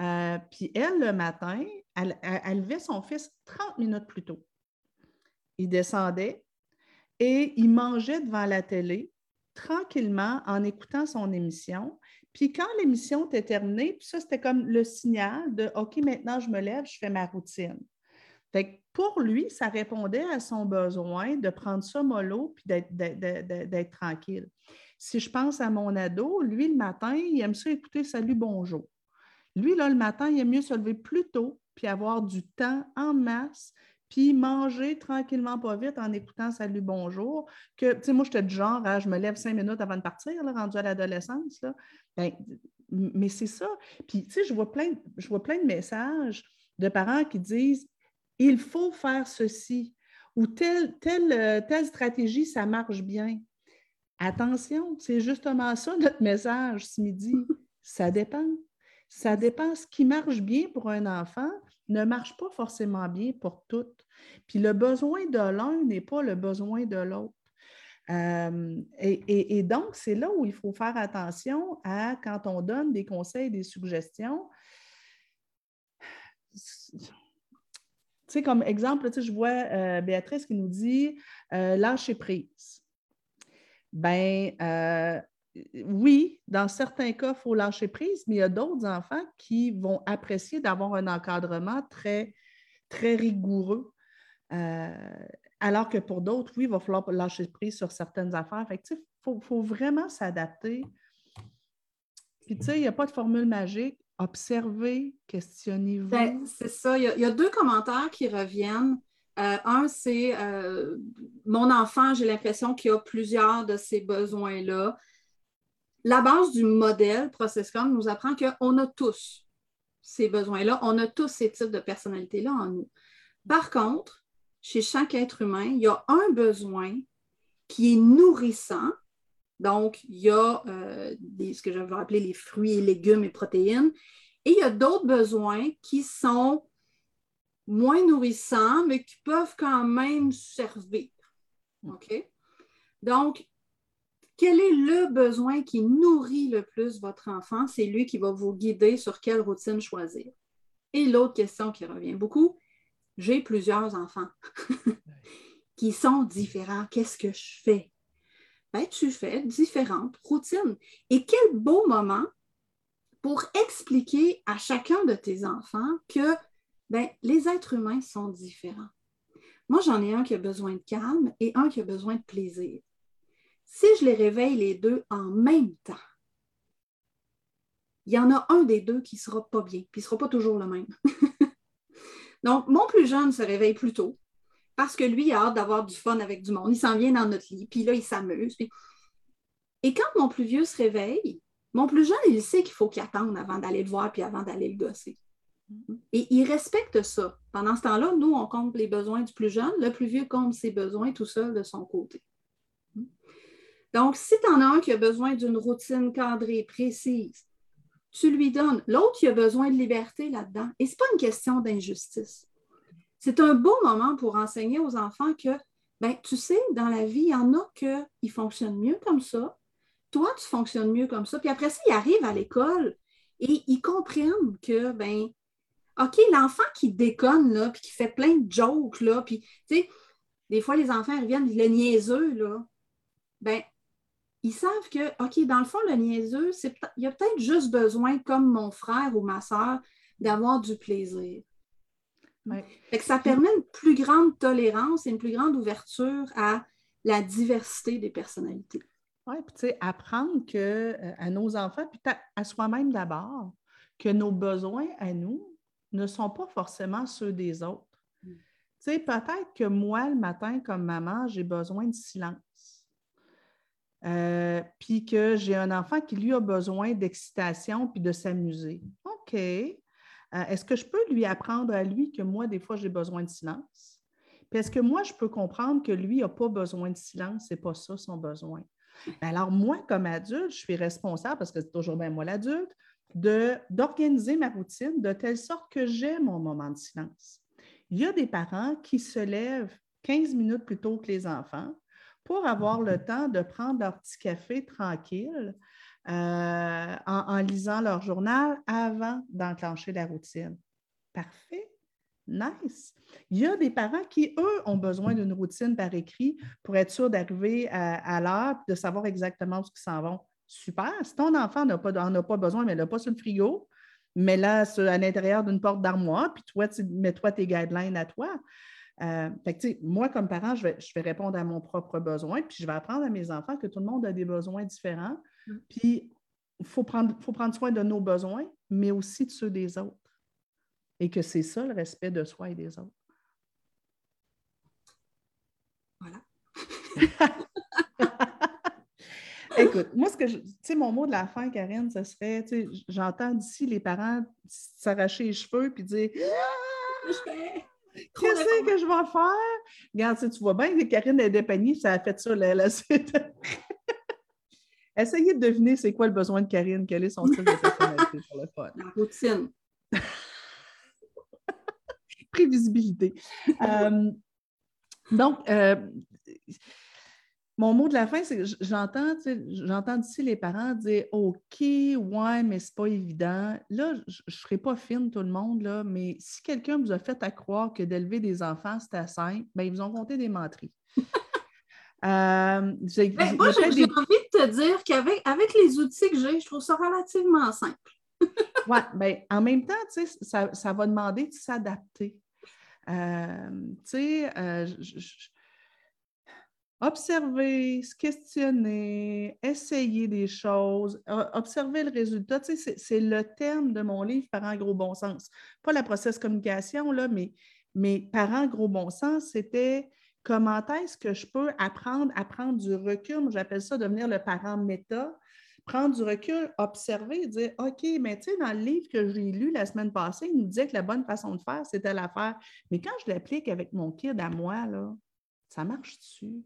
Euh, puis elle, le matin, elle, elle, levait son fils 30 minutes plus tôt. Il descendait et il mangeait devant la télé tranquillement en écoutant son émission. Puis quand l'émission était terminée, puis ça, c'était comme le signal de OK, maintenant je me lève, je fais ma routine pour lui, ça répondait à son besoin de prendre ça mollo puis d'être tranquille. Si je pense à mon ado, lui, le matin, il aime ça écouter Salut, bonjour. Lui, là, le matin, il aime mieux se lever plus tôt puis avoir du temps en masse puis manger tranquillement, pas vite, en écoutant Salut, bonjour, que, tu sais, moi, j'étais du genre, je me lève cinq minutes avant de partir, là, rendu à l'adolescence, ben, mais c'est ça. Puis, tu sais, je vois plein, je vois plein de messages de parents qui disent il faut faire ceci ou euh, telle stratégie, ça marche bien. Attention, c'est justement ça notre message ce midi. Ça dépend. Ça dépend. Ce qui marche bien pour un enfant ne marche pas forcément bien pour toutes. Puis le besoin de l'un n'est pas le besoin de l'autre. Euh, et, et, donc, c'est là où il faut faire attention à quand on donne des conseils, des suggestions comme exemple, je vois euh, Béatrice qui nous dit euh, lâcher prise. Ben euh, oui, dans certains cas, il faut lâcher prise, mais il y a d'autres enfants qui vont apprécier d'avoir un encadrement très, très rigoureux. alors que pour d'autres, oui, il va falloir lâcher prise sur certaines affaires. il faut, faut, vraiment s'adapter. Puis, tu sais, il n'y a pas de formule magique observez, questionnez-vous. Ben, c'est ça. Il y, a, deux commentaires qui reviennent Euh, un, c'est euh, mon enfant, j'ai l'impression qu'il a plusieurs de ces besoins-là. La base du modèle ProcessCom nous apprend qu'on a tous ces besoins-là, on a tous ces types de personnalités-là en nous. Par contre, chez chaque être humain, il y a un besoin qui est nourrissant. Donc, il y a euh, ce que je vais appeler les fruits et légumes et protéines. Et il y a d'autres besoins qui sont moins nourrissants, mais qui peuvent quand même servir. OK? Donc, quel est le besoin qui nourrit le plus votre enfant? C'est lui qui va vous guider sur quelle routine choisir. Et l'autre question qui revient beaucoup, j'ai plusieurs enfants qui sont différents. Qu'est-ce que je fais? Tu fais différentes routines. Et quel beau moment pour expliquer à chacun de tes enfants que ben, les êtres humains sont différents. Moi, j'en ai un qui a besoin de calme et un qui a besoin de plaisir. Si je les réveille les deux en même temps, il y en a un des deux qui ne sera pas bien, puis ne sera pas toujours le même. Donc, mon plus jeune se réveille plus tôt parce que lui, il a hâte d'avoir du fun avec du monde. Il s'en vient dans notre lit, puis là, il s'amuse. Et quand mon plus vieux se réveille, mon plus jeune, il sait qu'il faut qu'il attende avant d'aller le voir, puis avant d'aller le gosser. Et il respecte ça. Pendant ce temps-là, nous, on compte les besoins du plus jeune, le plus vieux compte ses besoins tout seul de son côté. Donc, si tu en as un qui a besoin d'une routine cadrée, précise, tu lui donnes. L'autre, qui a besoin de liberté là-dedans. Et ce n'est pas une question d'injustice. C'est un beau moment pour enseigner aux enfants que, ben, tu sais, dans la vie, il y en a qui fonctionnent mieux comme ça. Toi, tu fonctionnes mieux comme ça. Puis après ça, ils arrivent à l'école et ils comprennent que, ben, OK, l'enfant qui déconne, là, puis qui fait plein de jokes, là, puis, tu sais, des fois, les enfants reviennent, le niaiseux, là, ben, ils savent que, OK, dans le fond, le niaiseux, il y a peut-être juste besoin, comme mon frère ou ma soeur, d'avoir du plaisir. Que ça permet une plus grande tolérance et une plus grande ouverture à la diversité des personnalités. Oui, puis tu sais, apprendre que, euh, à nos enfants, puis à soi-même d'abord, que nos besoins à nous ne sont pas forcément ceux des autres. Mm. Tu sais, peut-être que moi, le matin, comme maman, j'ai besoin de silence. Euh, puis que j'ai un enfant qui, lui, a besoin d'excitation puis de s'amuser. OK. Euh, est-ce que je peux lui apprendre à lui que moi, des fois, j'ai besoin de silence? Puis est-ce que moi, je peux comprendre que lui n'a pas besoin de silence, c'est pas ça son besoin? Ben alors, moi, comme adulte, je suis responsable, parce que c'est toujours bien moi l'adulte, d'organiser ma routine de telle sorte que j'ai mon moment de silence. Il y a des parents qui se lèvent 15 minutes plus tôt que les enfants pour avoir le temps de prendre leur petit café tranquille euh, en, lisant leur journal avant d'enclencher la routine. Parfait. Nice. Il y a des parents qui, eux, ont besoin d'une routine par écrit pour être sûr d'arriver à, l'heure, de savoir exactement où ils s'en vont. Super. Si ton enfant n'en a, pas besoin, mais il n'a pas sur le frigo, mais là, à l'intérieur d'une porte d'armoire, puis toi, mets-toi tes guidelines à toi. Euh, moi, comme parent, je vais, répondre à mon propre besoin, puis je vais apprendre à mes enfants que tout le monde a des besoins différents. Mm. Puis, il faut prendre, faut prendre soin de nos besoins, mais aussi de ceux des autres. Et que c'est ça le respect de soi et des autres. Voilà. Écoute, moi, ce que tu sais, mon mot de la fin, Karine, ce serait, tu sais, j'entends d'ici les parents s'arracher les cheveux puis dire Qu'est-ce que je vais faire? Regarde, tu vois bien que Karine est dépeignée, ça a fait ça. Là, Essayez de deviner c'est quoi le besoin de Karine, quel est son style de personnalité sur le fun. La routine. Prévisibilité. Euh, donc, euh, mon mot de la fin, c'est que j'entends, j'entends d'ici les parents dire OK, ouais, mais c'est pas évident. Là, je ne serai pas fine, tout le monde, là, mais si quelqu'un vous a fait à croire que d'élever des enfants, c'était simple, bien, ils vous ont compté des menteries. Euh, moi, j'ai envie de te dire qu'avec avec les outils que j'ai, je trouve ça relativement simple. oui, bien, en même temps, ça, ça va demander de s'adapter. Euh, tu sais, euh, observer, se questionner, essayer des choses, observer le résultat. c'est le thème de mon livre par un gros bon sens. Pas la process communication, là, mais, mes parents, gros bon sens, c'était comment est-ce que je peux apprendre à prendre du recul? J'appelle ça devenir le parent méta. Prendre du recul, observer, dire OK, mais tu sais, dans le livre que j'ai lu la semaine passée, il nous disait que la bonne façon de faire, c'était l'affaire. Mais quand je l'applique avec mon kid à moi, là, ça marche dessus.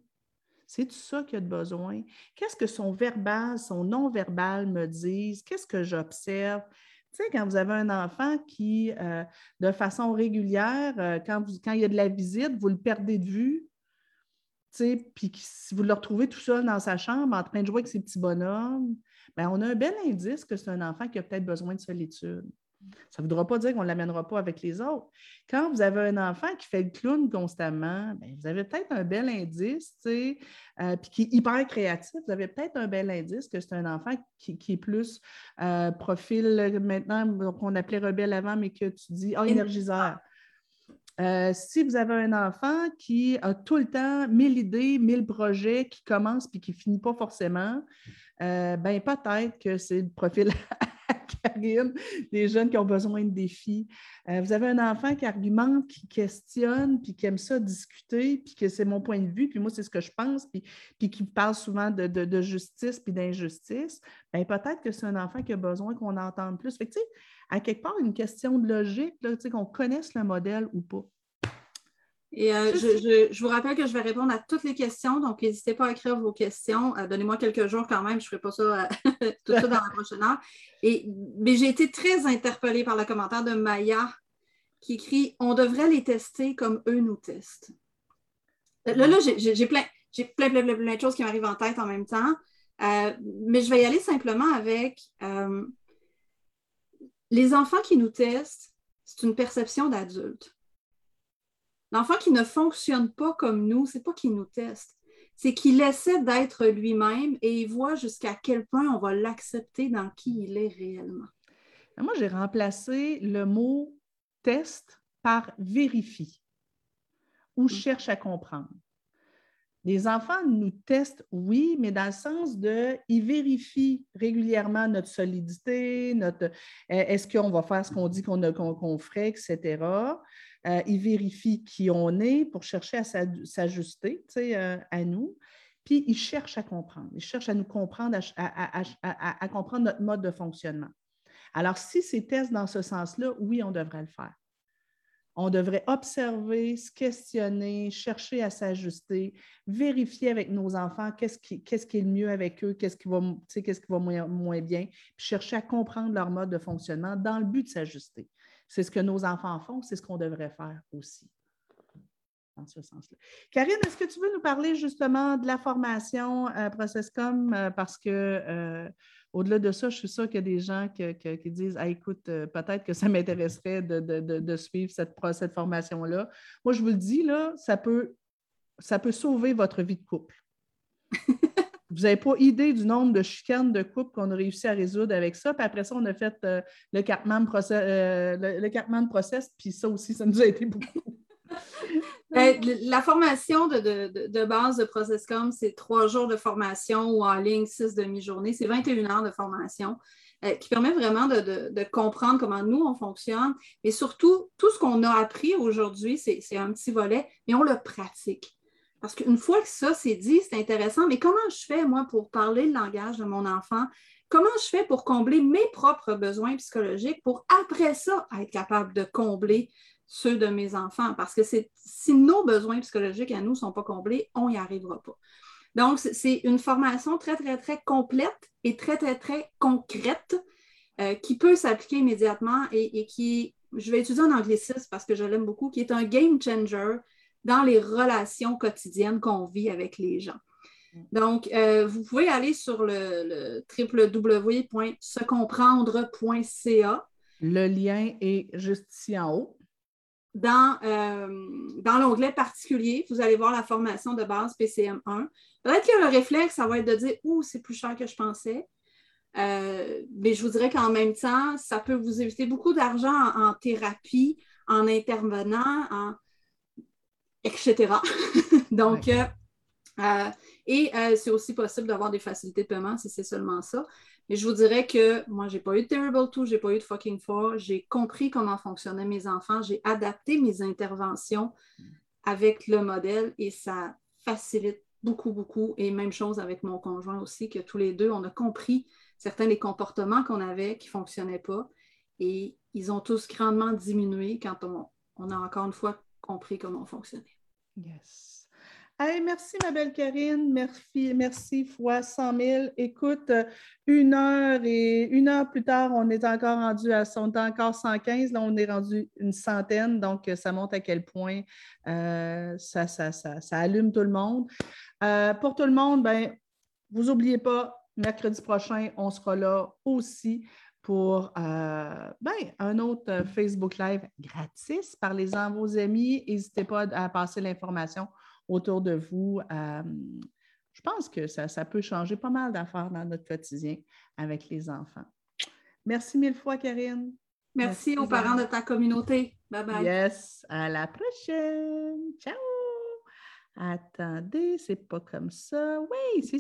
C'est ça qu'il a de besoin? Qu'est-ce que son verbal, son non-verbal me disent? Qu'est-ce que j'observe? Tu sais, quand vous avez un enfant qui, euh, de façon régulière, euh, quand, quand il y a de la visite, vous le perdez de vue, puis si vous le retrouvez tout seul dans sa chambre en train de jouer avec ses petits bonhommes, bien, on a un bel indice que c'est un enfant qui a peut-être besoin de solitude. Ça ne voudra pas dire qu'on ne l'amènera pas avec les autres. Quand vous avez un enfant qui fait le clown constamment, bien, vous avez peut-être un bel indice, tu euh, puis qui est hyper créatif, vous avez peut-être un bel indice que c'est un enfant qui, est plus euh, profil maintenant, qu'on appelait rebelle avant, mais que tu dis ah, énergiseur. Euh, si vous avez un enfant qui a tout le temps mille idées, mille projets qui commencent puis qui finit pas forcément, ben peut-être que c'est le profil Karine, des jeunes qui ont besoin de défis. Euh, vous avez un enfant qui argumente, qui questionne, puis qui aime ça discuter, puis que c'est mon point de vue, puis moi, c'est ce que je pense, puis, puis qui parle souvent de, justice puis d'injustice. Bien, peut-être que c'est un enfant qui a besoin qu'on entende plus. Fait que, à quelque part, une question de logique, qu'on connaisse le modèle ou pas. Et euh, je, vous rappelle que je vais répondre à toutes les questions, donc n'hésitez pas à écrire vos questions. Euh, donnez-moi quelques jours quand même, je ne ferai pas ça euh, tout de suite dans la prochaine heure. Et, mais j'ai été très interpellée par le commentaire de Maya qui écrit On devrait les tester comme eux nous testent. Là, là j'ai plein, plein, plein, plein, plein, de choses qui m'arrivent en tête en même temps. mais je vais y aller simplement avec les enfants qui nous testent, c'est une perception d'adulte. L'enfant qui ne fonctionne pas comme nous, c'est pas qu'il nous teste, c'est qu'il essaie d'être lui-même et il voit jusqu'à quel point on va l'accepter dans qui il est réellement. Moi, j'ai remplacé le mot test par vérifie ou mm. cherche à comprendre. Les enfants nous testent, oui, mais dans le sens de, ils vérifient régulièrement notre solidité, notre est-ce qu'on va faire ce qu'on dit qu'on ferait, etc. Euh, ils vérifient qui on est pour chercher à s'ajuster euh, à nous. Puis ils cherchent à comprendre. Ils cherchent à nous comprendre, à, comprendre notre mode de fonctionnement. Alors, si c'est test dans ce sens-là, oui, on devrait le faire. On devrait observer, se questionner, chercher à s'ajuster, vérifier avec nos enfants qu'est-ce qui, est le mieux avec eux, qu'est-ce qui va, moins, bien, puis chercher à comprendre leur mode de fonctionnement dans le but de s'ajuster. C'est ce que nos enfants font, c'est ce qu'on devrait faire aussi. Ce sens-là. Karine, est-ce que tu veux nous parler justement de la formation euh, ProcessCom? Euh, parce que euh, au-delà de ça, je suis sûre qu'il y a des gens qui disent ah, écoute, peut-être que ça m'intéresserait de, suivre cette, cette formation-là. Moi, je vous le dis, là, ça peut, ça peut sauver votre vie de couple. Vous n'avez pas idée du nombre de chicanes de couple qu'on a réussi à résoudre avec ça. Puis après ça, on a fait euh, le Cartman process, euh, le, process, puis ça aussi, ça nous a été beaucoup. Ben, la formation de, base de ProcessCom, c'est trois jours de formation ou en ligne, six demi-journées. C'est 21 heures de formation euh, qui permet vraiment de, de, comprendre comment nous, on fonctionne. Et surtout, tout ce qu'on a appris aujourd'hui, c'est un petit volet, mais on le pratique. Parce qu'une fois que ça c'est dit, c'est intéressant, mais comment je fais, moi, pour parler le langage de mon enfant? Comment je fais pour combler mes propres besoins psychologiques pour après ça être capable de combler ceux de mes enfants? Parce que si nos besoins psychologiques à nous ne sont pas comblés, on n'y arrivera pas. Donc, c'est une formation très, très, très complète et très, très, très concrète euh, qui peut s'appliquer immédiatement et, qui, je vais utiliser un anglicisme parce que je l'aime beaucoup, qui est un game changer dans les relations quotidiennes qu'on vit avec les gens. Donc, euh, vous pouvez aller sur le, www.secomprendre.ca. Le lien est juste ici en haut. Dans, euh, dans l'onglet particulier, vous allez voir la formation de base PCM1. Peut-être que le réflexe, ça va être de dire Ouh, c'est plus cher que je pensais. Euh, mais je vous dirais qu'en même temps, ça peut vous éviter beaucoup d'argent en, thérapie, en intervenant, en, etc. Donc, euh, euh, et c'est aussi possible d'avoir des facilités de paiement si c'est seulement ça. Mais je vous dirais que moi, j'ai pas eu de Terrible 2, j'ai pas eu de Fucking 4. J'ai compris comment fonctionnaient mes enfants. J'ai adapté mes interventions avec le modèle et ça facilite beaucoup, beaucoup. Et même chose avec mon conjoint aussi, que tous les deux, on a compris certains des comportements qu'on avait qui ne fonctionnaient pas. Et ils ont tous grandement diminué quand on, a encore une fois compris comment on fonctionnait. Yes merci, ma belle Karine. Merci, merci fois 100 000. Écoute, une heure et une heure plus tard, on est encore rendu à son encore 115. Là, on est rendu une centaine. Donc, ça montre à quel point euh, ça, ça, allume tout le monde. Euh, pour tout le monde, ben, vous n'oubliez pas, mercredi prochain, on sera là aussi pour euh, ben, un autre Facebook Live gratis. Parlez-en à vos amis. N'hésitez pas à passer l'information autour de vous. Euh, je pense que ça, peut changer pas mal d'affaires dans notre quotidien avec les enfants. Merci mille fois, Karine. Merci, aux parents de ta communauté. Bye bye. Yes, à la prochaine. Ciao. Attendez, c'est pas comme ça. Oui, c'est